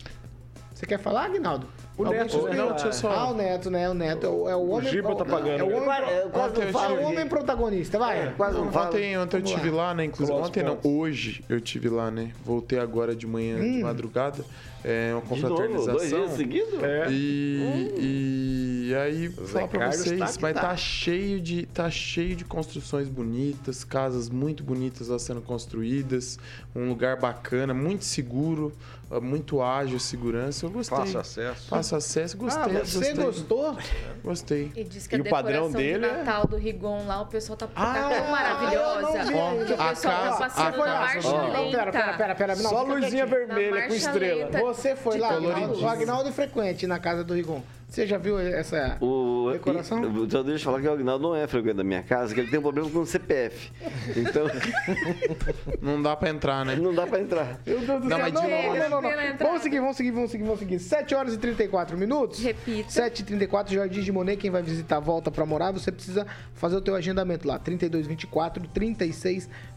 [SPEAKER 1] Você quer falar, Aguinaldo?
[SPEAKER 6] O
[SPEAKER 1] Alguém
[SPEAKER 6] Neto, não,
[SPEAKER 7] deixa eu só-
[SPEAKER 1] Ah, o Neto, né? O Neto é o, é o homem...
[SPEAKER 6] Giba tá pagando.
[SPEAKER 1] É o homem,
[SPEAKER 8] quase não
[SPEAKER 7] eu
[SPEAKER 8] falo.
[SPEAKER 1] é o homem protagonista, vai.
[SPEAKER 8] Quase não falo.
[SPEAKER 7] Ontem, ontem eu
[SPEAKER 1] Vamos
[SPEAKER 7] tive lá, né? Inclusive, ontem não, hoje eu tive lá, né? Voltei agora de manhã, de madrugada. É uma
[SPEAKER 8] De novo, dois
[SPEAKER 7] confraternização.
[SPEAKER 8] dias seguidos?
[SPEAKER 6] É.
[SPEAKER 7] E, e aí, falar pra
[SPEAKER 6] Carlos
[SPEAKER 7] vocês,
[SPEAKER 6] tá
[SPEAKER 7] mas
[SPEAKER 6] tá.
[SPEAKER 7] tá. cheio de tá cheio de construções bonitas, casas muito bonitas lá sendo construídas, um lugar bacana, muito seguro, ah, muito ágil, segurança. Eu gostei.
[SPEAKER 6] Fácil acesso.
[SPEAKER 7] Fácil acesso,
[SPEAKER 1] Ah,
[SPEAKER 7] gostei.
[SPEAKER 1] você
[SPEAKER 7] gostei.
[SPEAKER 1] gostou?
[SPEAKER 7] Gostei.
[SPEAKER 4] E diz que
[SPEAKER 6] E
[SPEAKER 4] a
[SPEAKER 6] o padrão dele
[SPEAKER 4] de
[SPEAKER 6] é-
[SPEAKER 4] Natal do Rigon lá, o pessoal tá, tá
[SPEAKER 1] Ah,
[SPEAKER 4] tão maravilhosa.
[SPEAKER 1] ainda.
[SPEAKER 4] que o
[SPEAKER 7] A
[SPEAKER 4] pessoal
[SPEAKER 7] casa-
[SPEAKER 4] tá passando
[SPEAKER 7] a
[SPEAKER 4] na
[SPEAKER 7] casa-
[SPEAKER 4] marcha
[SPEAKER 7] Ó,
[SPEAKER 4] lenta.
[SPEAKER 1] Pera, pera, pera, pera. Não,
[SPEAKER 6] Só luzinha vermelha
[SPEAKER 4] Na
[SPEAKER 6] com estrela.
[SPEAKER 4] lenta.
[SPEAKER 1] Você foi lá, o Agnaldo é frequente na casa do Rigon. Você já viu essa
[SPEAKER 8] O,
[SPEAKER 1] decoração?
[SPEAKER 8] e- então deixa eu falar que o Agnaldo não é frequente da minha casa, que ele tem um problema com o CPF. Então,
[SPEAKER 7] Não dá pra entrar, né?
[SPEAKER 8] não dá pra entrar.
[SPEAKER 1] Meu Deus do
[SPEAKER 7] Não,
[SPEAKER 1] céu,
[SPEAKER 7] mas
[SPEAKER 1] não,
[SPEAKER 7] de
[SPEAKER 1] não, não, não, não. Vamos seguir, vamos seguir, vamos seguir, vamos seguir. 7 horas e 34 minutos.
[SPEAKER 4] Repita.
[SPEAKER 1] 7 e 34 Jardim de Monet, quem vai visitar volta pra morar, você precisa fazer o teu agendamento lá, 3224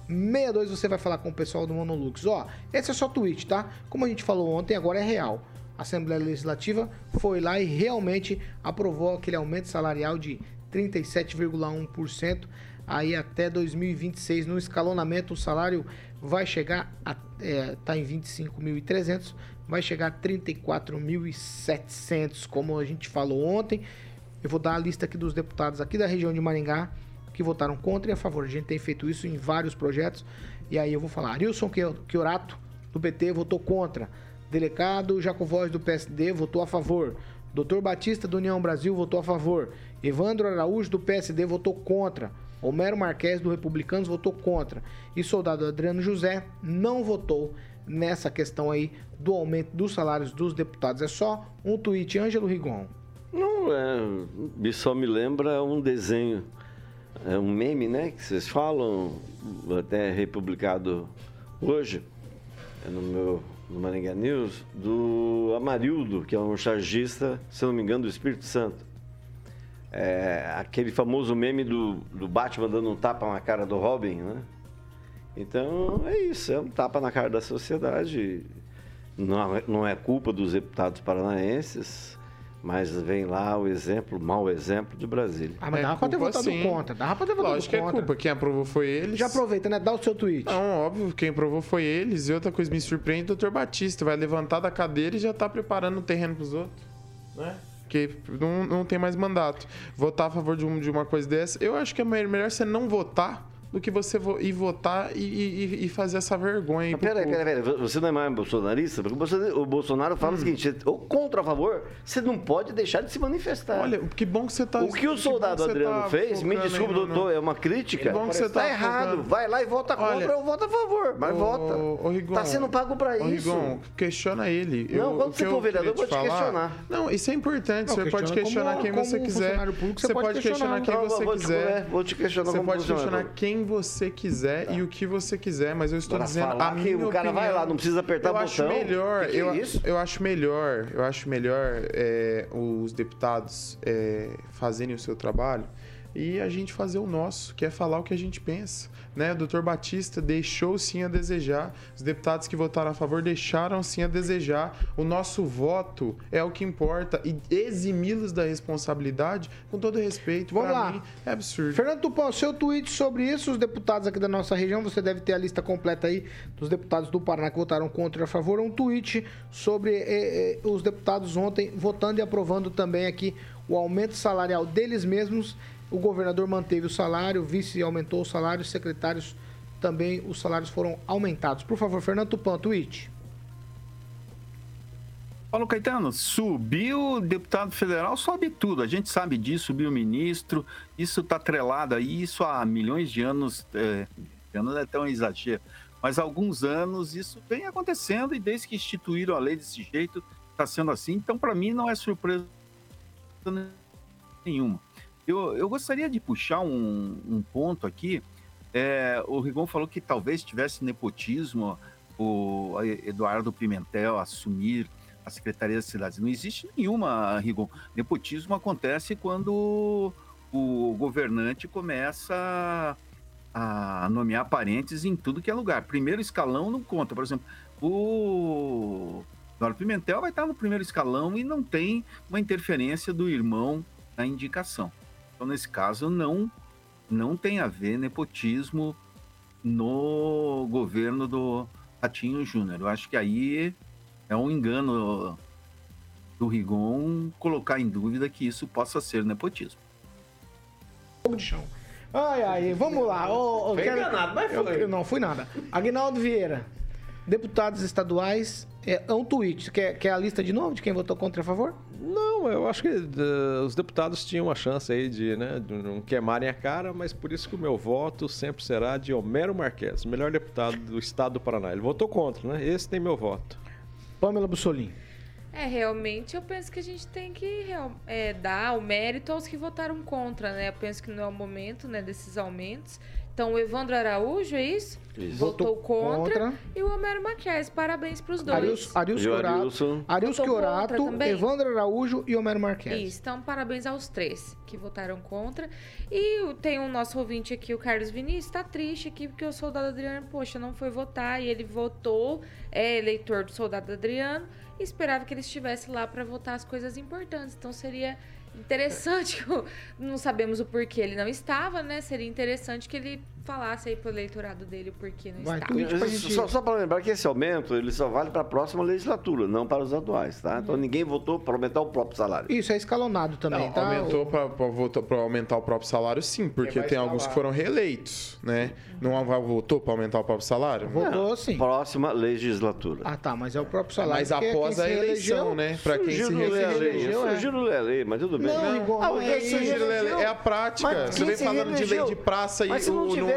[SPEAKER 1] 3662, você vai falar com o pessoal do Monolux. Ó, esse é só tweet, tá? Como a gente falou ontem, agora é real. A Assembleia Legislativa foi lá e realmente aprovou aquele aumento salarial de 37,1% aí até 2026 no escalonamento o salário vai chegar a é, tá em 25.300 vai chegar a 34.700 como a gente falou ontem eu vou dar a lista aqui dos deputados aqui da região de Maringá que votaram contra e a favor a gente tem feito isso em vários projetos e aí eu vou falar Arilson Chiorato do PT votou contra delegado Jacovós do PSD votou a favor Doutor Batista do União Brasil votou a favor. Evandro Araújo do PSD votou contra. Homero Marques do Republicanos votou contra. E soldado Adriano José não votou nessa questão aí do aumento dos salários dos deputados. É só um tweet, Ângelo Rigon.
[SPEAKER 8] Não, é, só me lembra um desenho, é um meme, né, que vocês falam, até republicado hoje, é no meu no Maringá News, do Amarildo, que é um chargista, se não me engano, do Espírito Santo. É, aquele famoso meme do, do Batman dando um tapa na cara do Robin, né? Então é isso, é um tapa na cara da sociedade. Não, é- não é culpa dos deputados paranaenses, Mas vem lá o exemplo, mau exemplo de Brasília.
[SPEAKER 1] Ah, mas
[SPEAKER 7] É
[SPEAKER 1] dava pra ter votado
[SPEAKER 7] sim.
[SPEAKER 1] contra. Dava pra ter votado
[SPEAKER 7] Lógico que é
[SPEAKER 1] contra.
[SPEAKER 7] culpa. Quem aprovou foi eles.
[SPEAKER 1] Já aproveita, né? Dá o seu tweet.
[SPEAKER 7] Não, óbvio, quem aprovou foi eles. E outra coisa me surpreende, o doutor Batista vai levantar da cadeira e já tá preparando o terreno pros outros. Né? Porque não, não tem mais mandato. Votar a favor de, um- de uma coisa dessa, eu acho que é me- melhor você não votar do que você vo- ir votar e, e- e fazer essa vergonha. aí
[SPEAKER 8] Mas Peraí, peraí, peraí. Você não é mais bolsonarista? Porque você- o Bolsonaro fala o seguinte: ou contra ou a favor, você não pode deixar de se manifestar.
[SPEAKER 7] Olha, que bom que você tá.
[SPEAKER 8] o que o soldado
[SPEAKER 7] que
[SPEAKER 8] Adriano
[SPEAKER 7] tá
[SPEAKER 8] fez, me desculpe, doutor, é uma crítica.
[SPEAKER 7] Que bom que você
[SPEAKER 8] tá
[SPEAKER 7] tá
[SPEAKER 8] errado. Vai lá e vota contra
[SPEAKER 7] Olha,
[SPEAKER 8] ou vota a favor. Mas
[SPEAKER 7] Ô,
[SPEAKER 8] vota.
[SPEAKER 7] ô, Rigon,
[SPEAKER 8] tá sendo pago pra
[SPEAKER 7] ô,
[SPEAKER 8] isso.
[SPEAKER 7] Rigon, questiona ele.
[SPEAKER 8] Não, quando
[SPEAKER 7] o
[SPEAKER 8] você for vereador, eu vou te questionar.
[SPEAKER 7] Não, isso é importante.
[SPEAKER 1] Não,
[SPEAKER 7] você pode
[SPEAKER 1] questiona
[SPEAKER 7] questionar
[SPEAKER 1] como-
[SPEAKER 7] quem
[SPEAKER 1] como
[SPEAKER 7] você quiser.
[SPEAKER 1] público, você pode
[SPEAKER 7] questionar quem você
[SPEAKER 8] vou te-
[SPEAKER 7] quiser.
[SPEAKER 8] vou te questionar
[SPEAKER 7] Você pode questionar quem você quiser e o que você quiser, mas eu estou dizendo
[SPEAKER 8] falar
[SPEAKER 7] a
[SPEAKER 8] que
[SPEAKER 7] minha
[SPEAKER 8] o cara vai
[SPEAKER 7] opinião.
[SPEAKER 8] lá, não precisa apertar
[SPEAKER 7] eu
[SPEAKER 8] o
[SPEAKER 7] acho
[SPEAKER 8] botão.
[SPEAKER 7] melhor,
[SPEAKER 8] Que que é
[SPEAKER 7] eu,
[SPEAKER 8] isso?
[SPEAKER 7] eu acho melhor, eu acho melhor é, os deputados é, fazerem o seu trabalho e a gente fazer o nosso, que é falar o que a gente pensa. Né? O doutor Batista deixou sim a desejar, os deputados que votaram a favor deixaram sim a desejar. O nosso voto é o que importa e eximi-los da responsabilidade, com todo respeito,
[SPEAKER 1] Vamos
[SPEAKER 7] pra
[SPEAKER 1] lá.
[SPEAKER 7] mim, é absurdo.
[SPEAKER 1] Fernando Tupã, seu tweet sobre isso, os deputados aqui da nossa região, você deve ter a lista completa aí dos deputados do Paraná que votaram contra e a favor. Um tweet sobre eh, eh, os deputados ontem votando e aprovando também aqui o aumento salarial deles mesmos. O governador manteve o salário, o vice aumentou o salário, os secretários também os salários foram aumentados. Por favor, Fernando Tupã, tweet.
[SPEAKER 5] Paulo Caetano, subiu deputado federal, sobe tudo. A gente sabe disso, subiu o ministro. Isso está atrelado a isso há milhões de anos. É, não é tão exagero, mas há alguns anos isso vem acontecendo e desde que instituíram a lei desse jeito, está sendo assim. Então, para mim, não é surpresa nenhuma. Eu, eu gostaria de puxar um, um ponto aqui. É, o Rigon falou que talvez tivesse nepotismo o Eduardo Pimentel assumir a Secretaria das Cidades. Não existe nenhuma, Rigon. Nepotismo acontece quando o governante começa a nomear parentes em tudo que é lugar. Primeiro escalão não conta. Por exemplo, o Eduardo Pimentel vai estar no primeiro escalão e não tem uma interferência do irmão na indicação. Então, nesse caso, não, não tem a ver nepotismo no governo do Ratinho Júnior. Eu acho que aí é um engano do Rigon colocar em dúvida que isso possa ser nepotismo.
[SPEAKER 1] Fogo de chão. Ai, ai, vamos lá. Ô, ô,
[SPEAKER 8] Foi
[SPEAKER 1] quero-
[SPEAKER 8] enganado, mas
[SPEAKER 1] eu-
[SPEAKER 8] foi.
[SPEAKER 1] eu não fui nada. Aguinaldo Vieira, deputados estaduais, é, é um tweet. Quer, quer a lista de novo de quem votou contra e a favor?
[SPEAKER 6] Não, eu acho que eh, os deputados tinham uma chance aí de, né, de não queimarem a cara, mas por isso que o meu voto sempre será de Homero Marques, melhor deputado do estado do Paraná. Ele votou contra, né? Esse tem meu voto.
[SPEAKER 1] Pamela Bussolini.
[SPEAKER 4] É, realmente eu penso que a gente tem que é, dar o mérito aos que votaram contra, né? Eu penso que não é o momento né, desses aumentos. Então, o Evandro Araújo, é isso?
[SPEAKER 8] Isso.
[SPEAKER 4] Votou contra.
[SPEAKER 1] contra.
[SPEAKER 4] E o Homero Marques. Parabéns pros dois.
[SPEAKER 1] Arius, Arius Chiorato? Arius
[SPEAKER 4] Votou
[SPEAKER 1] Chiorato? Evandro Araújo e Homero Marques.
[SPEAKER 4] Isso, então parabéns aos três que votaram contra. E tem o nosso ouvinte aqui, o Carlos Vinícius, tá triste aqui porque o soldado Adriano, poxa, não foi votar e ele votou, é eleitor do soldado Adriano, e esperava que ele estivesse lá para votar as coisas importantes. Então seria interessante, não sabemos o porquê ele não estava, né? Seria interessante que ele falasse aí pro eleitorado dele o porquê não
[SPEAKER 1] Vai, tweet pra gente...
[SPEAKER 8] Só, só para lembrar que esse aumento ele só vale para a próxima legislatura, não para os atuais, tá? Então ninguém votou para aumentar o próprio salário.
[SPEAKER 1] Isso, é escalonado também,
[SPEAKER 7] Não,
[SPEAKER 1] tá?
[SPEAKER 7] aumentou
[SPEAKER 1] O-
[SPEAKER 7] para aumentar o próprio salário, sim, porque tem alguns que foram reeleitos, né? Não votou para aumentar o próprio salário?
[SPEAKER 1] Votou sim.
[SPEAKER 8] Próxima legislatura.
[SPEAKER 1] Ah, tá, mas é o próprio salário.
[SPEAKER 7] Mas
[SPEAKER 1] porque
[SPEAKER 7] após
[SPEAKER 1] quem
[SPEAKER 7] a eleição, né? Para quem se reelegeu.
[SPEAKER 1] é.
[SPEAKER 8] surgiu no lei, mas tudo bem.
[SPEAKER 1] Não, Igor,
[SPEAKER 8] Ah,
[SPEAKER 1] é
[SPEAKER 8] reelegeu?
[SPEAKER 7] É a prática. Você vem falando de lei de praça e
[SPEAKER 8] Mas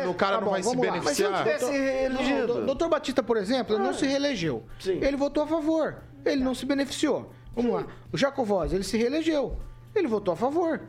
[SPEAKER 8] se
[SPEAKER 7] o, cara
[SPEAKER 1] Tá
[SPEAKER 7] não
[SPEAKER 1] bom,
[SPEAKER 7] vai se
[SPEAKER 1] lá.
[SPEAKER 8] Mas se
[SPEAKER 7] beneficiar.
[SPEAKER 8] tivesse reelegido.
[SPEAKER 1] Não, o doutor Batista, por exemplo, ele não se reelegeu.
[SPEAKER 8] Sim.
[SPEAKER 1] Ele votou a favor. Ele não se beneficiou. Vamos lá. O Jacovós, ele se reelegeu. Ele votou a favor.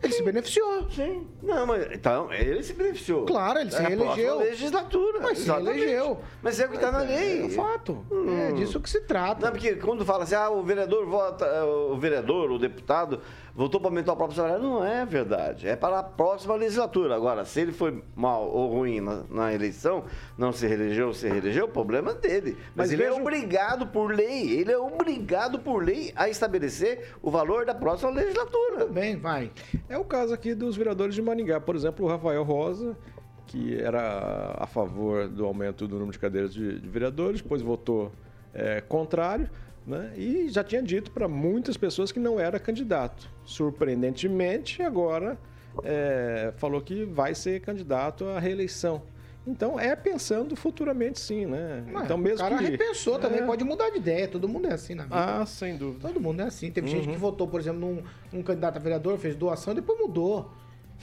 [SPEAKER 1] Ele se beneficiou.
[SPEAKER 8] Sim. Não, mas então, ele se beneficiou.
[SPEAKER 1] Claro, ele se
[SPEAKER 8] É a
[SPEAKER 1] reelegeu.
[SPEAKER 8] legislatura.
[SPEAKER 1] Mas se
[SPEAKER 8] exatamente.
[SPEAKER 1] reelegeu.
[SPEAKER 8] Mas é o que está na lei.
[SPEAKER 1] É um fato. É disso que se trata.
[SPEAKER 8] Não, porque quando fala assim, ah, o vereador vota, eh, o vereador, o deputado votou para aumentar o próprio salário. Não é verdade. É para a próxima legislatura. Agora, se ele foi mal ou ruim na, na eleição, não se reelegeu, se reelegeu, o problema é dele. Mas,
[SPEAKER 1] Mas
[SPEAKER 8] ele é obrigado por lei, ele é obrigado por lei a estabelecer o valor da próxima legislatura.
[SPEAKER 1] Tudo bem, vai.
[SPEAKER 6] É o caso aqui dos vereadores de Maringá. Por exemplo, o Rafael Rosa, que era a favor do aumento do número de cadeiras de, de vereadores, depois votou é, contrário, né? E já tinha dito para muitas pessoas que não era candidato. Surpreendentemente, agora é, falou que vai ser candidato à reeleição. Então é pensando futuramente sim, né?
[SPEAKER 1] Mas
[SPEAKER 6] então mesmo
[SPEAKER 1] o cara
[SPEAKER 6] que
[SPEAKER 1] repensou também,
[SPEAKER 6] É.
[SPEAKER 1] pode mudar de ideia. Todo mundo é assim na vida.
[SPEAKER 6] Ah, sem dúvida.
[SPEAKER 1] Todo mundo é assim. Teve gente
[SPEAKER 6] Uhum.
[SPEAKER 1] que votou, por exemplo, num, num candidato a vereador, fez doação e depois mudou.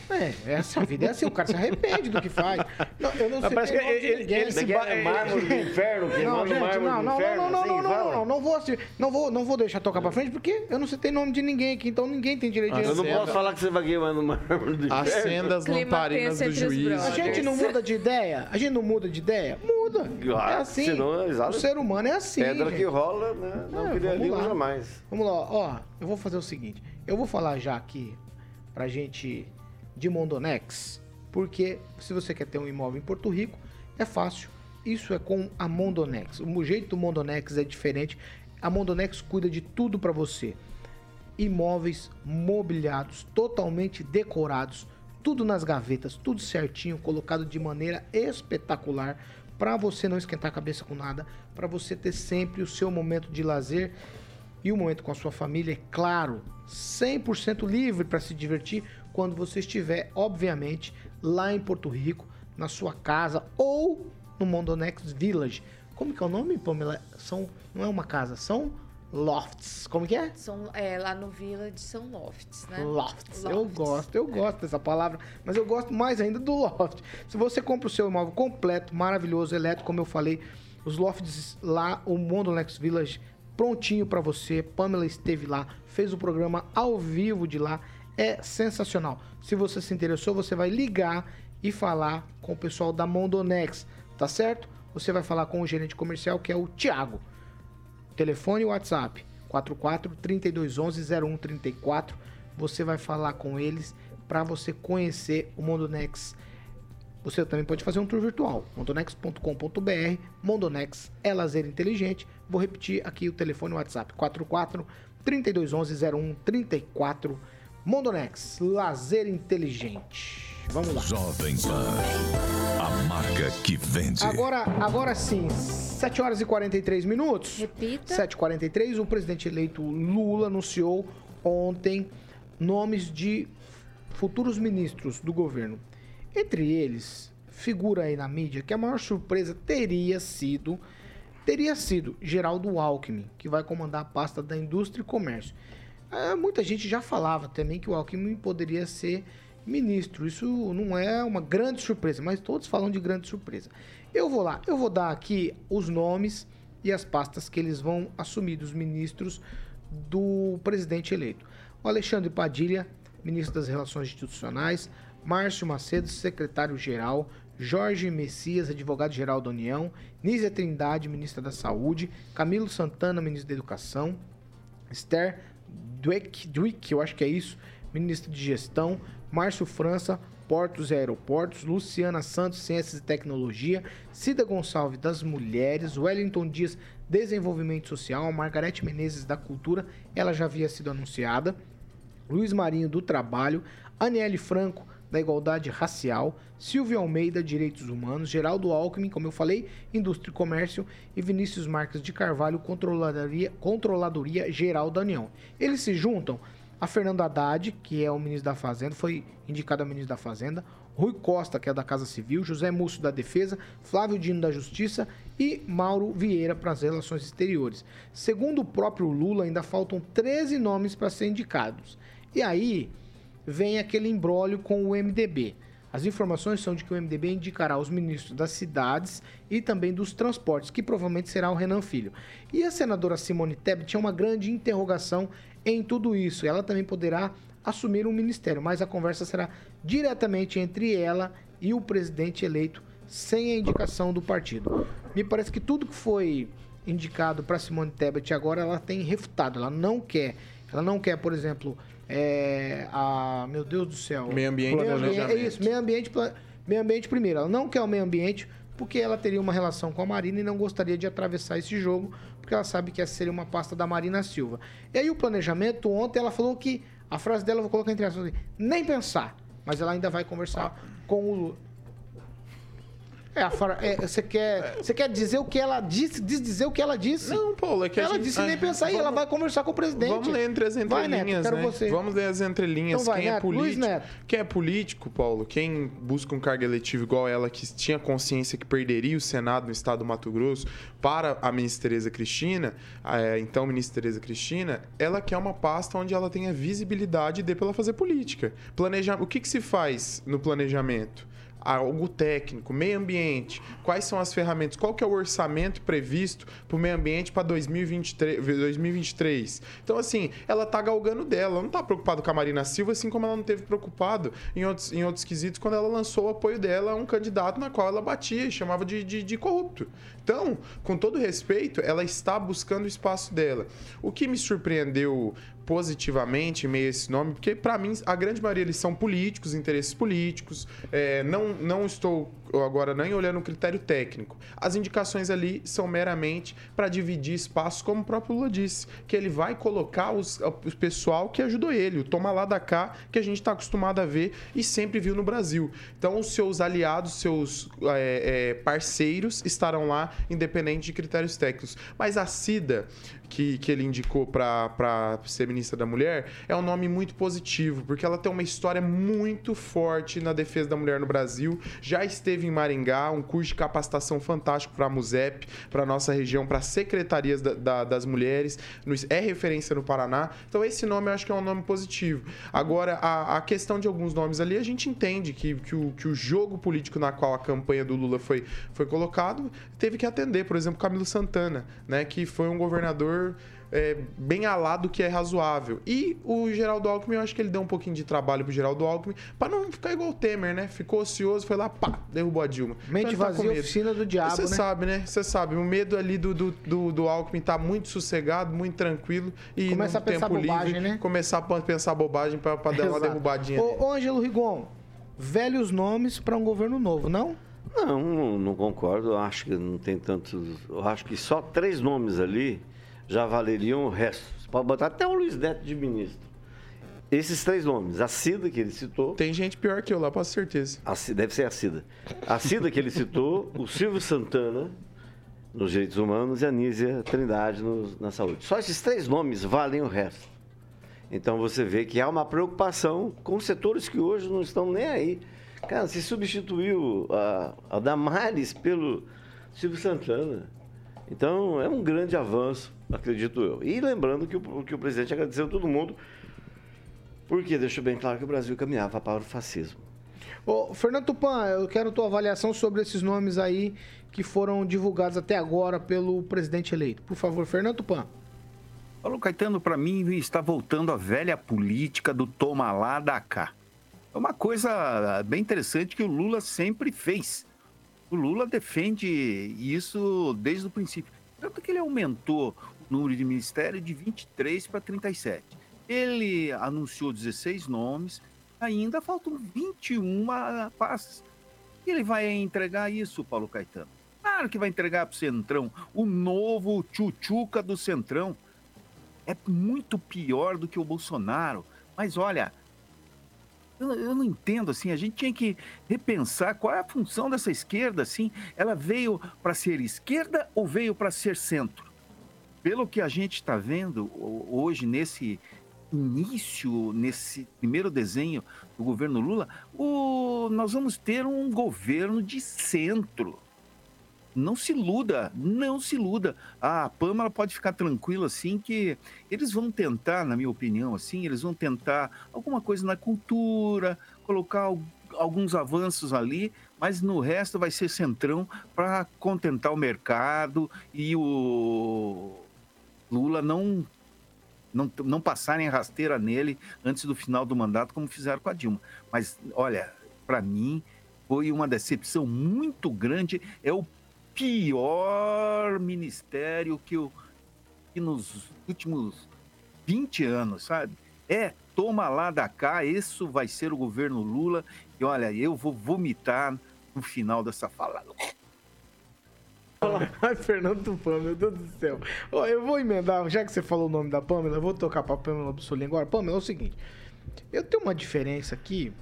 [SPEAKER 1] É, essa vida é assim, o cara se arrepende do que faz. Não, eu não sei
[SPEAKER 6] Mas que ele-
[SPEAKER 1] ninguém.
[SPEAKER 6] ele se
[SPEAKER 8] Como é que é? Mármore do inferno, que
[SPEAKER 1] Não, gente,
[SPEAKER 8] mármore
[SPEAKER 1] não,
[SPEAKER 8] do
[SPEAKER 1] não,
[SPEAKER 8] inferno,
[SPEAKER 1] não, não,
[SPEAKER 8] assim,
[SPEAKER 1] não, não, não, não vou, não vou, não vou deixar tocar pra frente porque eu não citei nome de ninguém aqui, então ninguém tem direito de
[SPEAKER 8] Eu não posso falar que você vai queimar no mármore do inferno.
[SPEAKER 7] Acenda as lamparinas do juiz.
[SPEAKER 1] A gente não muda de ideia? A gente não muda de ideia? Muda.
[SPEAKER 8] Ah,
[SPEAKER 1] é assim.
[SPEAKER 8] senão, exato.
[SPEAKER 1] o ser humano é assim.
[SPEAKER 8] Pedra
[SPEAKER 1] gente.
[SPEAKER 8] que rola, né? Não
[SPEAKER 1] É,
[SPEAKER 8] queria língua
[SPEAKER 1] lá.
[SPEAKER 8] jamais.
[SPEAKER 1] Vamos lá, ó. Eu vou fazer o seguinte. Eu vou falar já aqui pra gente de Mondonex, porque se você quer ter um imóvel em Porto Rico, é fácil. Isso é com a Mondonex. O jeito do Mondonex é diferente. A Mondonex cuida de tudo pra você. Imóveis mobiliados, totalmente decorados, tudo nas gavetas, tudo certinho, colocado de maneira espetacular para você não esquentar a cabeça com nada, para você ter sempre o seu momento de lazer e o momento com a sua família, é claro, 100% livre para se divertir quando você estiver, obviamente, lá em Porto Rico, na sua casa ou no Mondonex Village. Como que é o nome, Pamela? São, não é uma casa, são lofts. Como que é?
[SPEAKER 4] São, é, lá no Village são lofts, né?
[SPEAKER 1] Lofts. Eu gosto, eu gosto dessa palavra, mas eu gosto mais ainda do loft. Se você compra o seu imóvel completo, maravilhoso, elétrico, como eu falei, os lofts lá, o Mondonex Village, prontinho pra você. Pamela esteve lá, fez o programa ao vivo de lá. É sensacional. Se você se interessou, você vai ligar e falar com o pessoal da Mondonex, tá certo? Você vai falar com o gerente comercial, que é o Thiago. Telefone e WhatsApp 44 3211 0134. Você vai falar com eles para você conhecer o Mondonex. Você também pode fazer um tour virtual, mondonex.com.br. Mondonex é lazer inteligente. Vou repetir aqui o telefone e WhatsApp 44 3211 0134. Mondonex, lazer inteligente. Vamos lá.
[SPEAKER 3] Jovem Pan. A marca que vende.
[SPEAKER 1] Agora, agora sim, 7 horas e 43 minutos.
[SPEAKER 4] Repita.
[SPEAKER 1] 7h43, o presidente eleito Lula anunciou ontem nomes de futuros ministros do governo. Entre eles, figura aí na mídia que a maior surpresa teria sido teria sido Geraldo Alckmin, que vai comandar a pasta da Indústria e Comércio. Ah, muita gente já falava também que o Alckmin poderia ser ministro. Isso não é uma grande surpresa, mas todos falam de grande surpresa. Eu vou lá, eu vou dar aqui os nomes e as pastas que eles vão assumir dos ministros do presidente eleito. O Alexandre Padilha, ministro das Relações Institucionais, Márcio Macedo, secretário-geral, Jorge Messias, advogado-geral da União, Nízia Trindade, ministra da Saúde, Camilo Santana, ministro da Educação, Esther Dweck, eu acho que é isso, ministro de Gestão, Márcio França, Portos e Aeroportos, Luciana Santos, Ciências e Tecnologia, Cida Gonçalves das Mulheres, Wellington Dias, Desenvolvimento Social, Margarete Menezes da Cultura, ela já havia sido anunciada, Luiz Marinho do Trabalho, Aniele Franco da Igualdade Racial, Silvio Almeida, Direitos Humanos, Geraldo Alckmin, como eu falei, Indústria e Comércio e Vinícius Marques de Carvalho, Controladoria, Controladoria Geral da União. Eles se juntam a Fernando Haddad, que é o ministro da Fazenda, foi indicado a ministro da Fazenda, Rui Costa, que é da Casa Civil, José Múcio da Defesa, Flávio Dino da Justiça e Mauro Vieira para as Relações Exteriores. Segundo o próprio Lula, ainda faltam 13 nomes para serem indicados. E aí vem aquele embrólio com o MDB. As informações são de que o MDB indicará os ministros das cidades e também dos transportes, que provavelmente será o Renan Filho. E a senadora Simone Tebet tinha uma grande interrogação em tudo isso. Ela também poderá assumir um ministério, mas a conversa será diretamente entre ela e o presidente eleito, sem a indicação do partido. Me parece que tudo que foi indicado para Simone Tebet agora ela tem refutado. Ela não quer, ela não quer, por exemplo, é, a. Meu Deus do céu.
[SPEAKER 7] Meio ambiente,
[SPEAKER 1] Meio ambiente, É isso, meio ambiente, meio ambiente primeiro. Ela não quer o meio ambiente porque ela teria uma relação com a Marina e não gostaria de atravessar esse jogo, porque ela sabe que essa seria uma pasta da Marina Silva. E aí o planejamento, ontem ela falou que. A frase dela eu vou colocar entre aspas, nem pensar. Mas ela ainda vai conversar com o. É, fra- é, você quer, você quer dizer o que ela disse, diz dizer o que ela disse?
[SPEAKER 7] Não, Paulo, é que a
[SPEAKER 1] ela
[SPEAKER 7] gente-
[SPEAKER 1] disse
[SPEAKER 7] é,
[SPEAKER 1] nem pensar e
[SPEAKER 7] vamos-
[SPEAKER 1] ela vai conversar com o presidente.
[SPEAKER 7] Vamos ler entre as
[SPEAKER 1] Vai, Neto,
[SPEAKER 7] entrelinhas, né? Vamos ler as entrelinhas.
[SPEAKER 1] Então vai,
[SPEAKER 7] quem é
[SPEAKER 1] Neto, Luiz
[SPEAKER 7] político, quem é político, Paulo, quem busca um cargo eletivo igual ela, que tinha consciência que perderia o Senado no estado do Mato Grosso para a ministra Tereza Cristina, é, então ministra Tereza Cristina, ela quer uma pasta onde ela tenha visibilidade e dê para ela fazer política. Planejar, o que, que se faz no planejamento? Algo técnico, meio ambiente, quais são as ferramentas, qual que é o orçamento previsto para o meio ambiente para 2023, 2023. Então, assim, ela tá galgando dela, ela não tá preocupada com a Marina Silva, assim como ela não teve preocupado em outros, em outros quesitos quando ela lançou o apoio dela a um candidato na qual ela batia e chamava de, de, de corrupto. Então, com todo respeito, ela está buscando o espaço dela. O que me surpreendeu positivamente meio esse nome, porque para mim a grande maioria eles são políticos, interesses políticos. É, não, não estou agora nem olhando o critério técnico. As indicações ali são meramente para dividir espaços, como o próprio Lula disse, que ele vai colocar os, o pessoal que ajudou ele, o toma lá da cá, que a gente está acostumado a ver e sempre viu no Brasil. Então, os seus aliados, seus é, é, parceiros estarão lá, independente de critérios técnicos. Mas a Cida, que, que ele indicou para ser ministra da Mulher, é um nome muito positivo, porque ela tem uma história muito forte na defesa da mulher no Brasil. Já esteve em Maringá, um curso de capacitação fantástico para a MUSEP, para nossa região, para secretarias da- da- das mulheres. É referência no Paraná. Então, esse nome eu acho que é um nome positivo. Agora, a, a questão de alguns nomes ali, a gente entende que, que, o, que o jogo político na qual a campanha do Lula foi, foi colocado teve que atender. Por exemplo, Camilo Santana, né, que foi um governador é, bem alado que é razoável. E o Geraldo Alckmin, eu acho que ele deu um pouquinho de trabalho pro Geraldo Alckmin para não ficar igual o Temer, né? Ficou ocioso, foi lá, pá, derrubou a Dilma.
[SPEAKER 1] Mente
[SPEAKER 7] Então tá
[SPEAKER 1] vazia,
[SPEAKER 7] medo.
[SPEAKER 1] oficina do diabo,
[SPEAKER 7] Você
[SPEAKER 1] né?
[SPEAKER 7] sabe, né? Você sabe, o medo ali do, do, do, do Alckmin tá muito sossegado, muito tranquilo. E
[SPEAKER 1] Começa
[SPEAKER 7] no
[SPEAKER 1] a pensar
[SPEAKER 7] tempo
[SPEAKER 1] bobagem,
[SPEAKER 7] livre,
[SPEAKER 1] né?
[SPEAKER 7] Começar a pensar bobagem para dar uma derrubadinha.
[SPEAKER 1] Ô, ô Ângelo Rigon, velhos nomes para um governo novo, não?
[SPEAKER 8] Não, não, não concordo. Eu acho que não tem tantos. Eu acho que só três nomes ali já valeriam o resto. Pode botar até o Luiz Neto de ministro. Esses três nomes, a Cida que ele citou.
[SPEAKER 7] Tem gente pior que eu lá, posso certeza.
[SPEAKER 8] A deve ser a Cida. A Cida que ele citou, o Silvio Santana nos direitos humanos e a Nízia Trindade no- na saúde. Só esses três nomes valem o resto. Então você vê que há uma preocupação com setores que hoje não estão nem aí. Cara, se substituiu a, a Damares pelo Silvio Santana. Então é um grande avanço, acredito eu. E lembrando que o, que o presidente agradeceu a todo mundo, porque deixou bem claro que o Brasil caminhava para o fascismo.
[SPEAKER 1] Ô, Fernando Tupan, eu quero tua avaliação sobre esses nomes aí que foram divulgados até agora pelo presidente eleito. Por favor, Fernando Tupan.
[SPEAKER 5] Paulo Caetano, para mim, está voltando a velha política do toma lá, da cá. É uma coisa bem interessante que o Lula sempre fez. O Lula defende isso desde o princípio. Tanto que ele aumentou número de ministério de 23 para 37. Ele anunciou 16 nomes, ainda faltam 21 pastas. Ele vai entregar isso, Paulo Caetano. Claro que vai entregar para o Centrão, o novo tchutchuca do Centrão é muito pior do que o Bolsonaro. Mas olha, eu, eu não entendo assim. A gente tinha que repensar qual é a função dessa esquerda. Assim, ela veio para ser esquerda ou veio para ser centro? Pelo que a gente está vendo ho- hoje nesse início, nesse primeiro desenho do governo Lula, o- nós vamos ter um governo de centro. Não se iluda, não se iluda. A Pâmela pode ficar tranquila assim que eles vão tentar, na minha opinião, assim, eles vão tentar alguma coisa na cultura, colocar al- alguns avanços ali, mas no resto vai ser centrão para contentar o mercado e o Lula não não, não passarem rasteira nele antes do final do mandato, como fizeram com a Dilma. Mas, olha, para mim, foi uma decepção muito grande. É o pior ministério que, eu, que nos últimos 20 anos, sabe? É toma lá da cá, isso vai ser o governo Lula. E olha, eu vou vomitar no final dessa fala.
[SPEAKER 1] Ai, Fernando Tupan, meu Deus do céu. Ó, eu vou emendar, já que você falou o nome da Pamela, eu vou tocar pra Pamela Bussolini agora. Pamela, é o seguinte. Eu tenho uma diferença aqui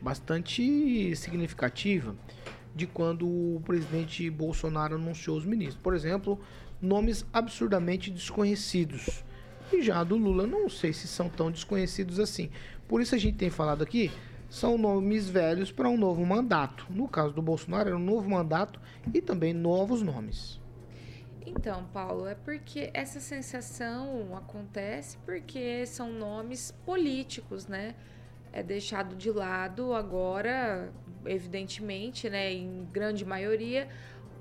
[SPEAKER 1] bastante significativa de quando o presidente Bolsonaro anunciou os ministros. Por exemplo, nomes absurdamente desconhecidos. E já do Lula, não sei se são tão desconhecidos assim. Por isso a gente tem falado aqui, são nomes velhos para um novo mandato. No caso do Bolsonaro, era um novo mandato e também novos nomes.
[SPEAKER 4] Então, Paulo, é porque essa sensação acontece porque são nomes políticos, né? É deixado de lado agora, evidentemente, né, em grande maioria,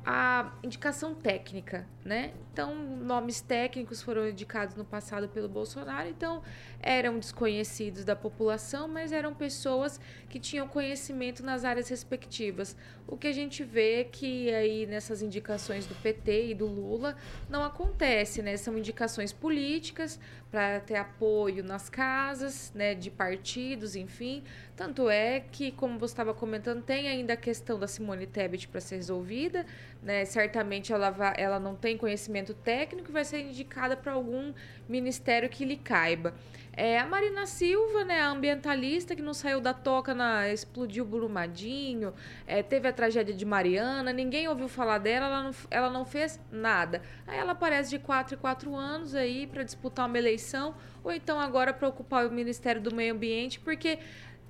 [SPEAKER 4] a indicação técnica, né? Então, nomes técnicos foram indicados no passado pelo Bolsonaro, então eram desconhecidos da população, mas eram pessoas que tinham conhecimento nas áreas respectivas. O que a gente vê que aí nessas indicações do PT e do Lula não acontece, né? São indicações políticas para ter apoio nas casas, né, de partidos, enfim. Tanto é que, como você estava comentando, tem ainda a questão da Simone Tebet para ser resolvida, né? Certamente ela, vai, ela não tem conhecimento técnico e vai ser indicada para algum ministério que lhe caiba. É, a Marina Silva, né, a ambientalista que não saiu da toca na explodiu Brumadinho, é, teve a tragédia de Mariana, ninguém ouviu falar dela, ela não, ela não fez nada. Aí ela aparece de 4 em 4 anos aí para disputar uma eleição, ou então agora para ocupar o Ministério do Meio Ambiente, porque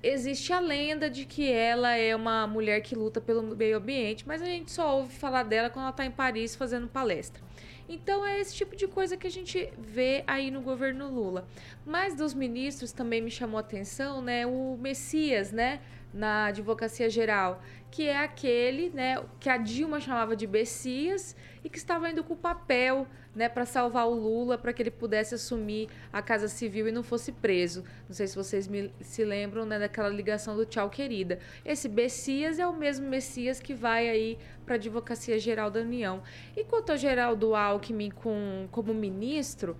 [SPEAKER 4] existe a lenda de que ela é uma mulher que luta pelo meio ambiente, mas a gente só ouve falar dela quando ela está em Paris fazendo palestra. Então é esse tipo de coisa que a gente vê aí no governo Lula. Mas dos ministros também me chamou a atenção, né, o Messias, né, na Advocacia Geral, que é aquele, né, que a Dilma chamava de Messias e que estava indo com o papel, né, para salvar o Lula, para que ele pudesse assumir a Casa Civil e não fosse preso. Não sei se vocês me, se lembram, né, daquela ligação do Tchau Querida. Esse Messias é o mesmo Messias que vai aí para a Advocacia Geral da União. E quanto ao Geraldo Alckmin com, como ministro,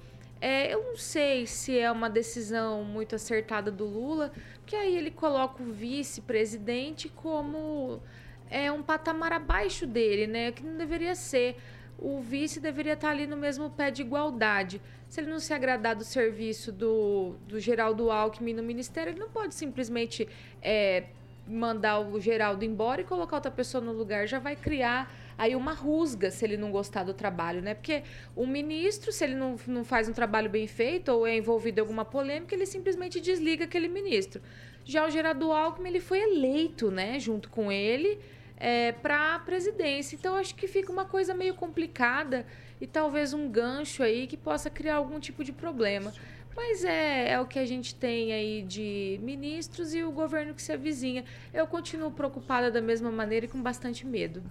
[SPEAKER 4] é, eu não sei se é uma decisão muito acertada do Lula, porque aí ele coloca o vice-presidente como é um patamar abaixo dele, né? Que não deveria ser. O vice deveria estar ali no mesmo pé de igualdade. Se ele não se agradar do serviço do, do Geraldo Alckmin no ministério, ele não pode simplesmente é, mandar o Geraldo embora e colocar outra pessoa no lugar. Já vai criar aí uma rusga se ele não gostar do trabalho, né? Porque o ministro, se ele não, não faz um trabalho bem feito ou é envolvido em alguma polêmica, ele simplesmente desliga aquele ministro. Já o Gerardo Alckmin, ele foi eleito, né, junto com ele, é, para a presidência. Então, acho que fica uma coisa meio complicada e talvez um gancho aí que possa criar algum tipo de problema. Mas é, é o que a gente tem aí de ministros e o governo que se avizinha. Eu continuo preocupada da mesma maneira e com bastante medo.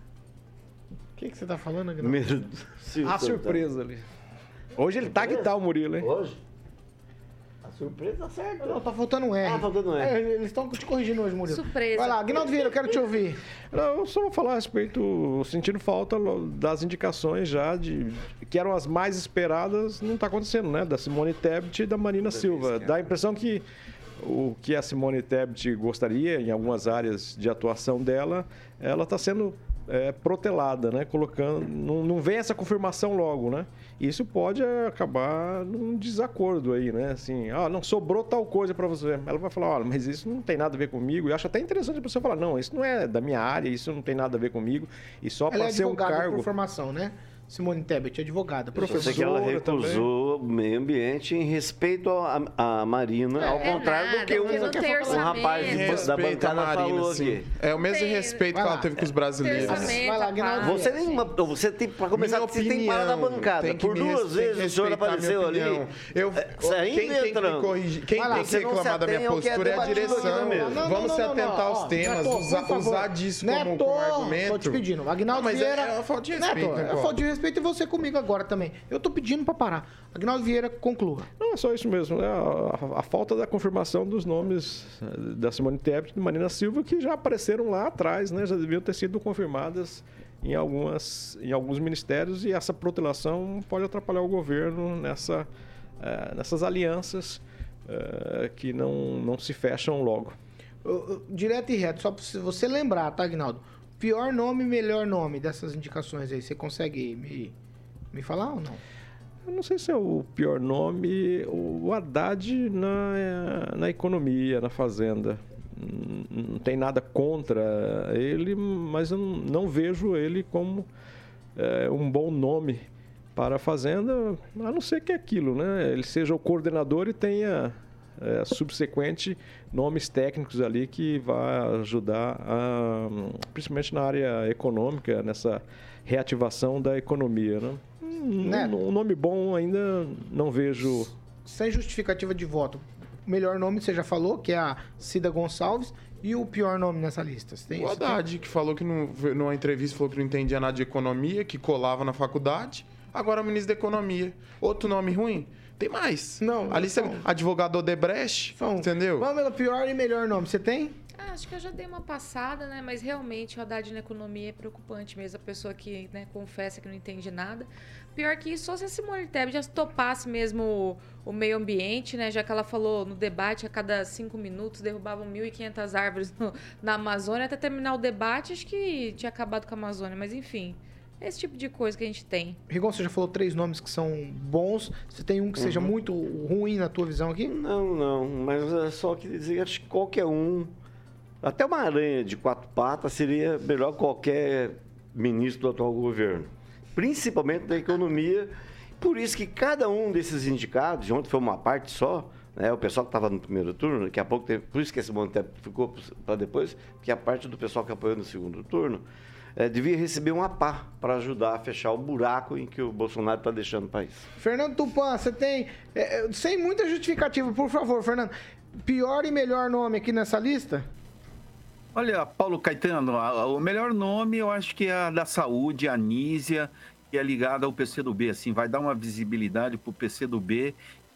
[SPEAKER 1] O que, que você tá falando, Aguinaldo?
[SPEAKER 8] Medo.
[SPEAKER 6] A surpresa ali. Hoje ele tá que tá o Murilo, hein?
[SPEAKER 8] Hoje? A surpresa tá certa.
[SPEAKER 1] Não, tá faltando um R.
[SPEAKER 8] Ah, faltando um R.
[SPEAKER 1] É, eles estão te corrigindo hoje, Murilo.
[SPEAKER 4] Surpresa.
[SPEAKER 1] Vai lá, Aguinaldo Vieira, eu quero te ouvir.
[SPEAKER 6] Não, eu só vou falar a respeito, sentindo falta das indicações já, de que eram as mais esperadas, não está acontecendo, né? Da Simone Tebet e da Marina Silva. Dá a impressão que o que a Simone Tebet gostaria, em algumas áreas de atuação dela, ela está sendo é, protelada, né? Colocando, não, não vem essa confirmação logo, né? Isso pode é, acabar num desacordo aí, né? Assim, ah, não sobrou tal coisa para você. Ela vai falar, olha, mas isso não tem nada a ver comigo. Eu acho até interessante a pessoa falar, não, isso não é da minha área, isso não tem nada a ver comigo. E só para
[SPEAKER 1] é
[SPEAKER 6] ser um cargo.
[SPEAKER 1] por formação, né? Simone Tebet, advogada,
[SPEAKER 8] sei que ela
[SPEAKER 1] professora.
[SPEAKER 8] recusou o meio ambiente em respeito à à Marina, ao
[SPEAKER 4] É
[SPEAKER 8] contrário do
[SPEAKER 4] nada,
[SPEAKER 8] que
[SPEAKER 4] porque
[SPEAKER 8] um, um rapaz de- da
[SPEAKER 7] Respeito a
[SPEAKER 8] bancada
[SPEAKER 7] Marina,
[SPEAKER 8] falou
[SPEAKER 7] sim.
[SPEAKER 8] aqui.
[SPEAKER 7] É o mesmo
[SPEAKER 4] Tem-
[SPEAKER 7] respeito que ela teve com os brasileiros.
[SPEAKER 1] Vai lá, Aguinaldo
[SPEAKER 4] rapaz.
[SPEAKER 8] Você tem uma, você tem para começar,
[SPEAKER 7] Minha
[SPEAKER 8] você tem que parar na bancada.
[SPEAKER 7] que
[SPEAKER 8] Por duas
[SPEAKER 7] que
[SPEAKER 8] vezes o senhor apareceu ali.
[SPEAKER 7] Eu,
[SPEAKER 8] saindo
[SPEAKER 7] quem tem que me corrigir, quem
[SPEAKER 1] lá,
[SPEAKER 7] tem que reclamar da minha
[SPEAKER 8] que é
[SPEAKER 7] postura é a direção. Vamos se atentar aos temas, usar, disso como, argumento.
[SPEAKER 1] Tô te pedindo. Aguinaldo
[SPEAKER 7] Não, mas
[SPEAKER 1] Vieira.
[SPEAKER 7] é- é falta de respeito,
[SPEAKER 1] É de respeito e você comigo agora também. Eu tô pedindo pra parar. Aguinaldo Vieira, conclua.
[SPEAKER 6] Não, é só isso mesmo. né? A, a- a falta da confirmação dos nomes eh, da Simone Tebet e Marina Silva, que já apareceram lá atrás, né? Já deviam ter sido confirmadas em, algumas, em alguns ministérios e essa protelação pode atrapalhar o governo nessa, eh, nessas alianças eh, que não, não se fecham logo.
[SPEAKER 1] Direto e reto, só você- você lembrar, tá, Agnaldo? Pior nome e melhor nome dessas indicações aí, você consegue me, me falar ou não?
[SPEAKER 6] Eu não sei se é o pior nome, o Haddad na, na economia, na fazenda. Não tem nada contra ele, mas eu não vejo ele como eh, um bom nome para a fazenda, a não ser que é aquilo, né? Ele seja o coordenador e tenha eh, subsequente nomes técnicos ali que vai ajudar, a, principalmente na área econômica, nessa reativação da economia, né? Um,
[SPEAKER 1] Né?
[SPEAKER 6] um nome bom ainda não vejo.
[SPEAKER 1] Sem justificativa de voto. O melhor nome você já falou, que é a Cida Gonçalves. E o pior nome nessa lista? Você tem
[SPEAKER 7] O
[SPEAKER 1] isso?
[SPEAKER 7] Haddad, que falou que não, numa entrevista falou que não entendia nada de economia, que colava na faculdade. Agora é o ministro da Economia. Outro nome ruim? Tem mais.
[SPEAKER 1] Não,
[SPEAKER 7] Ali você,
[SPEAKER 1] são-
[SPEAKER 7] advogado Odebrecht,
[SPEAKER 1] São-
[SPEAKER 7] entendeu?
[SPEAKER 1] Vamos pelo pior e melhor nome. Você tem?
[SPEAKER 4] Ah, acho que eu já dei uma passada, né? Mas realmente o Haddad na economia é preocupante mesmo. A pessoa que né, confessa que não entende nada. Pior que isso, só se a Simone Tebet já topasse mesmo o, o meio ambiente, né? Já que ela falou no debate, a cada cinco minutos derrubavam 1.500 árvores no- na Amazônia. Até terminar o debate, acho que tinha acabado com a Amazônia. Mas enfim, esse tipo de coisa que a gente tem.
[SPEAKER 1] Rigon, você já falou três nomes que são bons. Você tem um que seja muito ruim na tua visão aqui?
[SPEAKER 8] Não, não, mas é só que dizer, acho que qualquer um, até uma aranha de quatro patas seria melhor que qualquer ministro do atual governo, principalmente da economia. Por isso que cada um desses indicados, ontem foi uma parte só, né, o pessoal que estava no primeiro turno, daqui a pouco teve, por isso que esse monte ficou para depois, porque a parte do pessoal que apoiou no segundo turno eh, devia receber uma pá para ajudar a fechar o buraco em que o Bolsonaro está deixando o país.
[SPEAKER 1] Fernando Tupan, você tem. é, é, sem muita justificativa, por favor, Fernando. Pior e melhor nome aqui nessa lista?
[SPEAKER 5] Olha, Paulo Caetano, a- a- o melhor nome eu acho que é a da saúde, a Anísia, que é ligada ao PCdoB, assim, vai dar uma visibilidade para o PCdoB,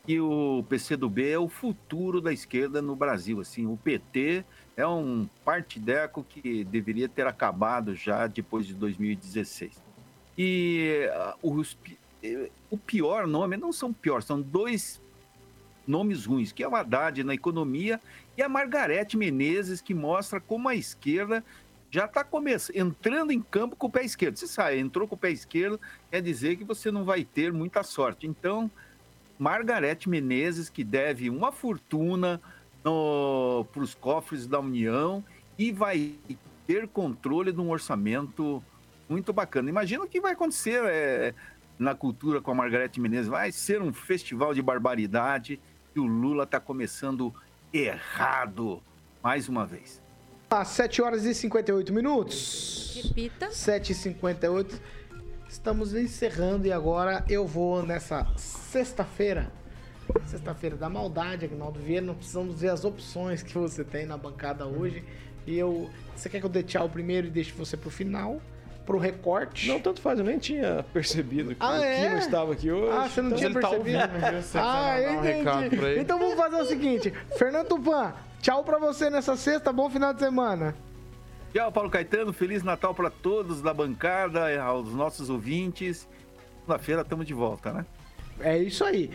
[SPEAKER 5] e o PCdoB é o futuro da esquerda no Brasil, assim, o PT é um partideco que deveria ter acabado já depois de 2016. E ah, os eh, o pior nome, não são pior, são dois nomes ruins, que é o Haddad na economia e a Margarete Menezes, que mostra como a esquerda já está entrando em campo com o pé esquerdo. Você sabe, entrou com o pé esquerdo, quer dizer que você não vai ter muita sorte. Então, Margarete Menezes, que deve uma fortuna para os cofres da União e vai ter controle de um orçamento muito bacana. Imagina o que vai acontecer é, na cultura com a Margarete Menezes. Vai ser um festival de barbaridade e o Lula está começando errado mais uma vez.
[SPEAKER 1] Às 7 horas e 58 minutos.
[SPEAKER 4] Repita.
[SPEAKER 1] 7 e 58 Estamos encerrando e agora eu vou nessa sexta-feira. Sexta-feira da maldade, Agnaldo Vieira. Não precisamos ver as opções que você tem na bancada hoje. E eu. Você quer que eu dê tchau primeiro e deixe você pro final? Pro recorte?
[SPEAKER 6] Não, tanto faz, eu nem tinha percebido que
[SPEAKER 1] Ah,
[SPEAKER 6] o
[SPEAKER 1] é?
[SPEAKER 6] Kino estava aqui hoje.
[SPEAKER 1] Ah, você não
[SPEAKER 6] então-
[SPEAKER 1] tinha
[SPEAKER 7] tá
[SPEAKER 1] percebido?
[SPEAKER 7] ouvindo, você
[SPEAKER 1] ah, eu
[SPEAKER 7] um recado
[SPEAKER 1] entendi.
[SPEAKER 7] pra ele.
[SPEAKER 1] Então vamos fazer o seguinte. Fernando Tupan, tchau pra você nessa sexta. Bom final de semana.
[SPEAKER 5] Tchau, Paulo Caetano. Feliz Natal para todos da bancada, aos nossos ouvintes. Segunda-feira estamos de volta, né?
[SPEAKER 1] É isso aí.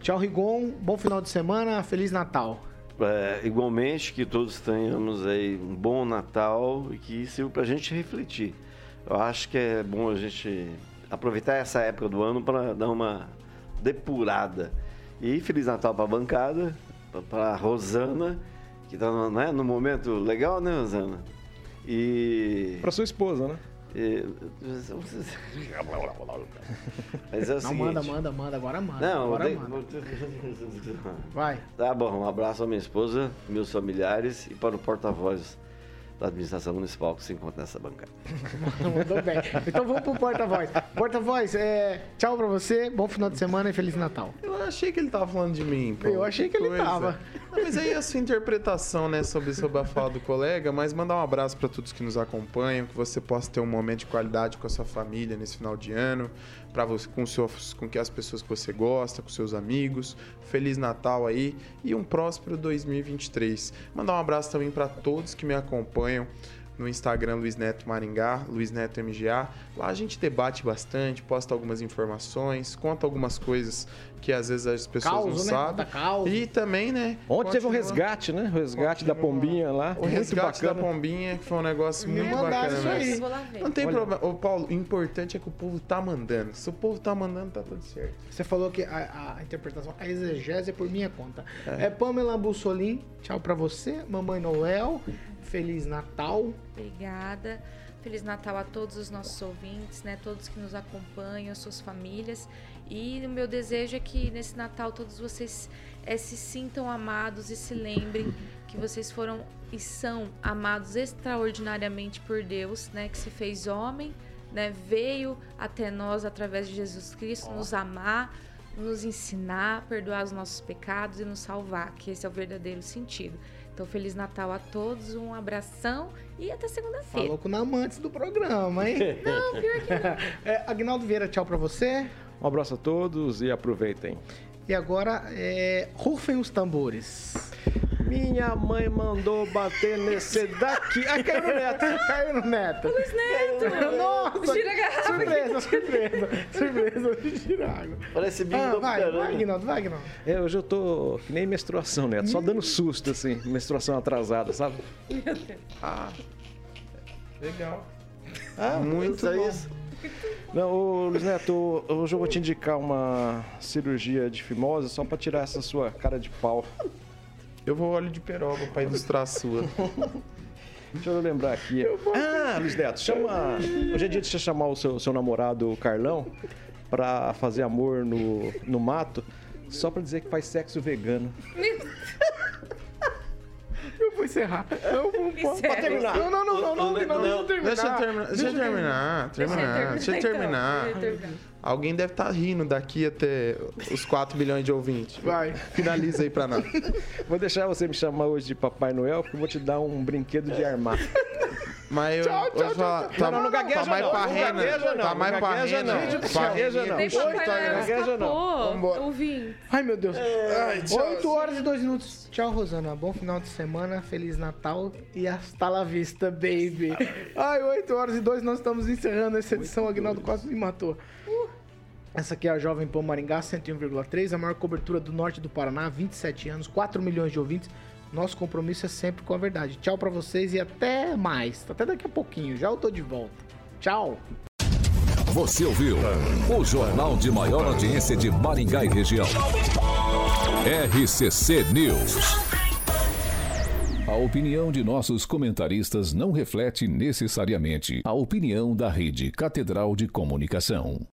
[SPEAKER 1] Tchau, Rigon. Bom final de semana. Feliz Natal.
[SPEAKER 8] É, igualmente que todos tenhamos aí um bom Natal e que sirva para a gente refletir. Eu acho que é bom a gente aproveitar essa época do ano para dar uma depurada. E Feliz Natal para a bancada, para a Rosana, que está né, no momento legal, né, Rosana? E.
[SPEAKER 6] Pra sua esposa, né?
[SPEAKER 8] e- Mas é o
[SPEAKER 1] Não,
[SPEAKER 8] seguinte.
[SPEAKER 1] manda, manda, manda. Agora manda.
[SPEAKER 8] Não,
[SPEAKER 1] agora
[SPEAKER 8] tem-
[SPEAKER 1] manda. Vai.
[SPEAKER 8] Tá bom, um abraço à minha esposa, meus familiares e para o porta-voz da administração municipal que se encontra nessa bancada.
[SPEAKER 1] Mandou bem. Então vamos pro porta-voz. Porta-voz, é, tchau pra você. Bom final de semana e Feliz Natal.
[SPEAKER 7] Eu achei que ele tava falando de mim. pô.
[SPEAKER 1] Eu achei que ele
[SPEAKER 7] coisa.
[SPEAKER 1] tava.
[SPEAKER 7] Não, mas aí a sua interpretação, né, sobre, sobre a fala do colega, mas mandar um abraço para todos que nos acompanham, que você possa ter um momento de qualidade com a sua família nesse final de ano, para você com seus, com que as pessoas que você gosta, com seus amigos. Feliz Natal aí e um próspero 2023. Mandar um abraço também para todos que me acompanham no Instagram Luiz Neto Maringá, Luiz Neto MGA. Lá a gente debate bastante, posta algumas informações, conta algumas coisas que às vezes as pessoas
[SPEAKER 1] Causa,
[SPEAKER 7] não
[SPEAKER 1] né?
[SPEAKER 7] sabem.
[SPEAKER 1] Conta causa.
[SPEAKER 7] E também, né?
[SPEAKER 6] Ontem teve um
[SPEAKER 7] continua-
[SPEAKER 6] resgate, né? O resgate da pombinha lá.
[SPEAKER 7] O resgate da pombinha, que foi um negócio
[SPEAKER 1] Me
[SPEAKER 7] muito bacana.
[SPEAKER 1] isso aí.
[SPEAKER 4] ver.
[SPEAKER 7] Não tem
[SPEAKER 6] Olha.
[SPEAKER 7] problema. Ô, Paulo, o importante é que o povo tá mandando. Se o povo tá mandando, tá tudo certo.
[SPEAKER 1] Você falou que a, a interpretação, a exegese é por minha conta. É, Pamela Bussolim, tchau pra você. Mamãe Noel, Feliz Natal.
[SPEAKER 4] Obrigada. Feliz Natal a todos os nossos ouvintes, né? Todos que nos acompanham, suas famílias. E o meu desejo é que nesse Natal todos vocês eh, se sintam amados e se lembrem que vocês foram e são amados extraordinariamente por Deus, né? Que se fez homem, né? Veio até nós através de Jesus Cristo nos amar, nos ensinar, perdoar os nossos pecados e nos salvar, que esse é o verdadeiro sentido. Então, Feliz Natal a todos, um abração e até segunda-feira.
[SPEAKER 1] Falou com o amantes do programa, hein?
[SPEAKER 4] Não, pior que não.
[SPEAKER 1] É, Agnaldo Vieira, tchau pra você.
[SPEAKER 6] Um abraço a todos e aproveitem.
[SPEAKER 1] E agora, é, rufem os tambores.
[SPEAKER 6] Minha mãe mandou bater nesse daqui. Ai, caiu no neto.
[SPEAKER 1] Caiu no neto.
[SPEAKER 4] Luiz Neto!
[SPEAKER 1] Nossa!
[SPEAKER 4] Gira a garrafa.
[SPEAKER 1] Surpresa, surpresa. Surpresa, gira água.
[SPEAKER 8] Parece bingo
[SPEAKER 1] Ah,
[SPEAKER 8] do
[SPEAKER 1] vai,
[SPEAKER 8] caramba.
[SPEAKER 1] vai, Agnaldo, vai, Agnaldo.
[SPEAKER 6] É, hoje eu tô que nem menstruação, neto. Só dando susto, assim. Menstruação atrasada, sabe?
[SPEAKER 7] Legal.
[SPEAKER 8] Ah,
[SPEAKER 7] Muito
[SPEAKER 8] isso é
[SPEAKER 7] bom.
[SPEAKER 8] isso.
[SPEAKER 6] Não, ô, Luiz Neto, hoje eu vou te indicar uma cirurgia de fimose só pra tirar essa sua cara de pau.
[SPEAKER 7] Eu vou óleo de peroba pra ilustrar a sua.
[SPEAKER 6] Deixa eu lembrar aqui. Ah, Luiz Neto, chama. Hoje é dia de você chamar o seu, seu namorado, o Carlão, pra fazer amor no, no mato, só pra dizer que faz sexo vegano.
[SPEAKER 1] Vou encerrar. Eu vou,
[SPEAKER 4] Encerra.
[SPEAKER 1] Pode terminar. Não, não, não, não, não, não, não, deixa eu terminar.
[SPEAKER 7] Deixa eu terminar. Deixa eu terminar. terminar. Deixa eu terminar.
[SPEAKER 4] Deixa eu terminar.
[SPEAKER 7] Alguém deve estar rindo daqui até os 4 bilhões de ouvintes.
[SPEAKER 1] Vai.
[SPEAKER 7] Finaliza aí pra nós.
[SPEAKER 6] Vou deixar você me chamar hoje de Papai Noel, porque eu vou te dar um brinquedo de armar.
[SPEAKER 7] Mas eu
[SPEAKER 1] Tchau, tchau,
[SPEAKER 7] falar.
[SPEAKER 1] tchau.
[SPEAKER 7] Tá,
[SPEAKER 6] Não, não, não gagueja
[SPEAKER 7] tá mais
[SPEAKER 6] não,
[SPEAKER 7] pra
[SPEAKER 6] não
[SPEAKER 7] rena.
[SPEAKER 6] gagueja não,
[SPEAKER 7] Tá mais
[SPEAKER 6] não
[SPEAKER 7] pra
[SPEAKER 6] gagueja não. Gagueja não.
[SPEAKER 4] Nem
[SPEAKER 6] Puxa,
[SPEAKER 4] Papai
[SPEAKER 6] tá, gagueja não.
[SPEAKER 1] Vambora.
[SPEAKER 4] Ouvindo.
[SPEAKER 1] Ai, meu Deus.
[SPEAKER 7] Ai, tchau.
[SPEAKER 1] 8 horas e 2 minutos. Tchau, Rosana. Bom final de semana, Feliz Natal e hasta la vista, baby. Ai, 8 horas e 2, nós estamos encerrando essa edição. Agnaldo quase me matou. Essa aqui é a Jovem Pan Maringá 101,3, a maior cobertura do norte do Paraná, 27 anos, 4 milhões de ouvintes. Nosso compromisso é sempre com a verdade. Tchau pra vocês e até mais. Até daqui a pouquinho. Já eu tô de volta. Tchau.
[SPEAKER 3] Você ouviu o jornal de maior audiência de Maringá e região. RCC News. A opinião de nossos comentaristas não reflete necessariamente a opinião da Rede Catedral de Comunicação.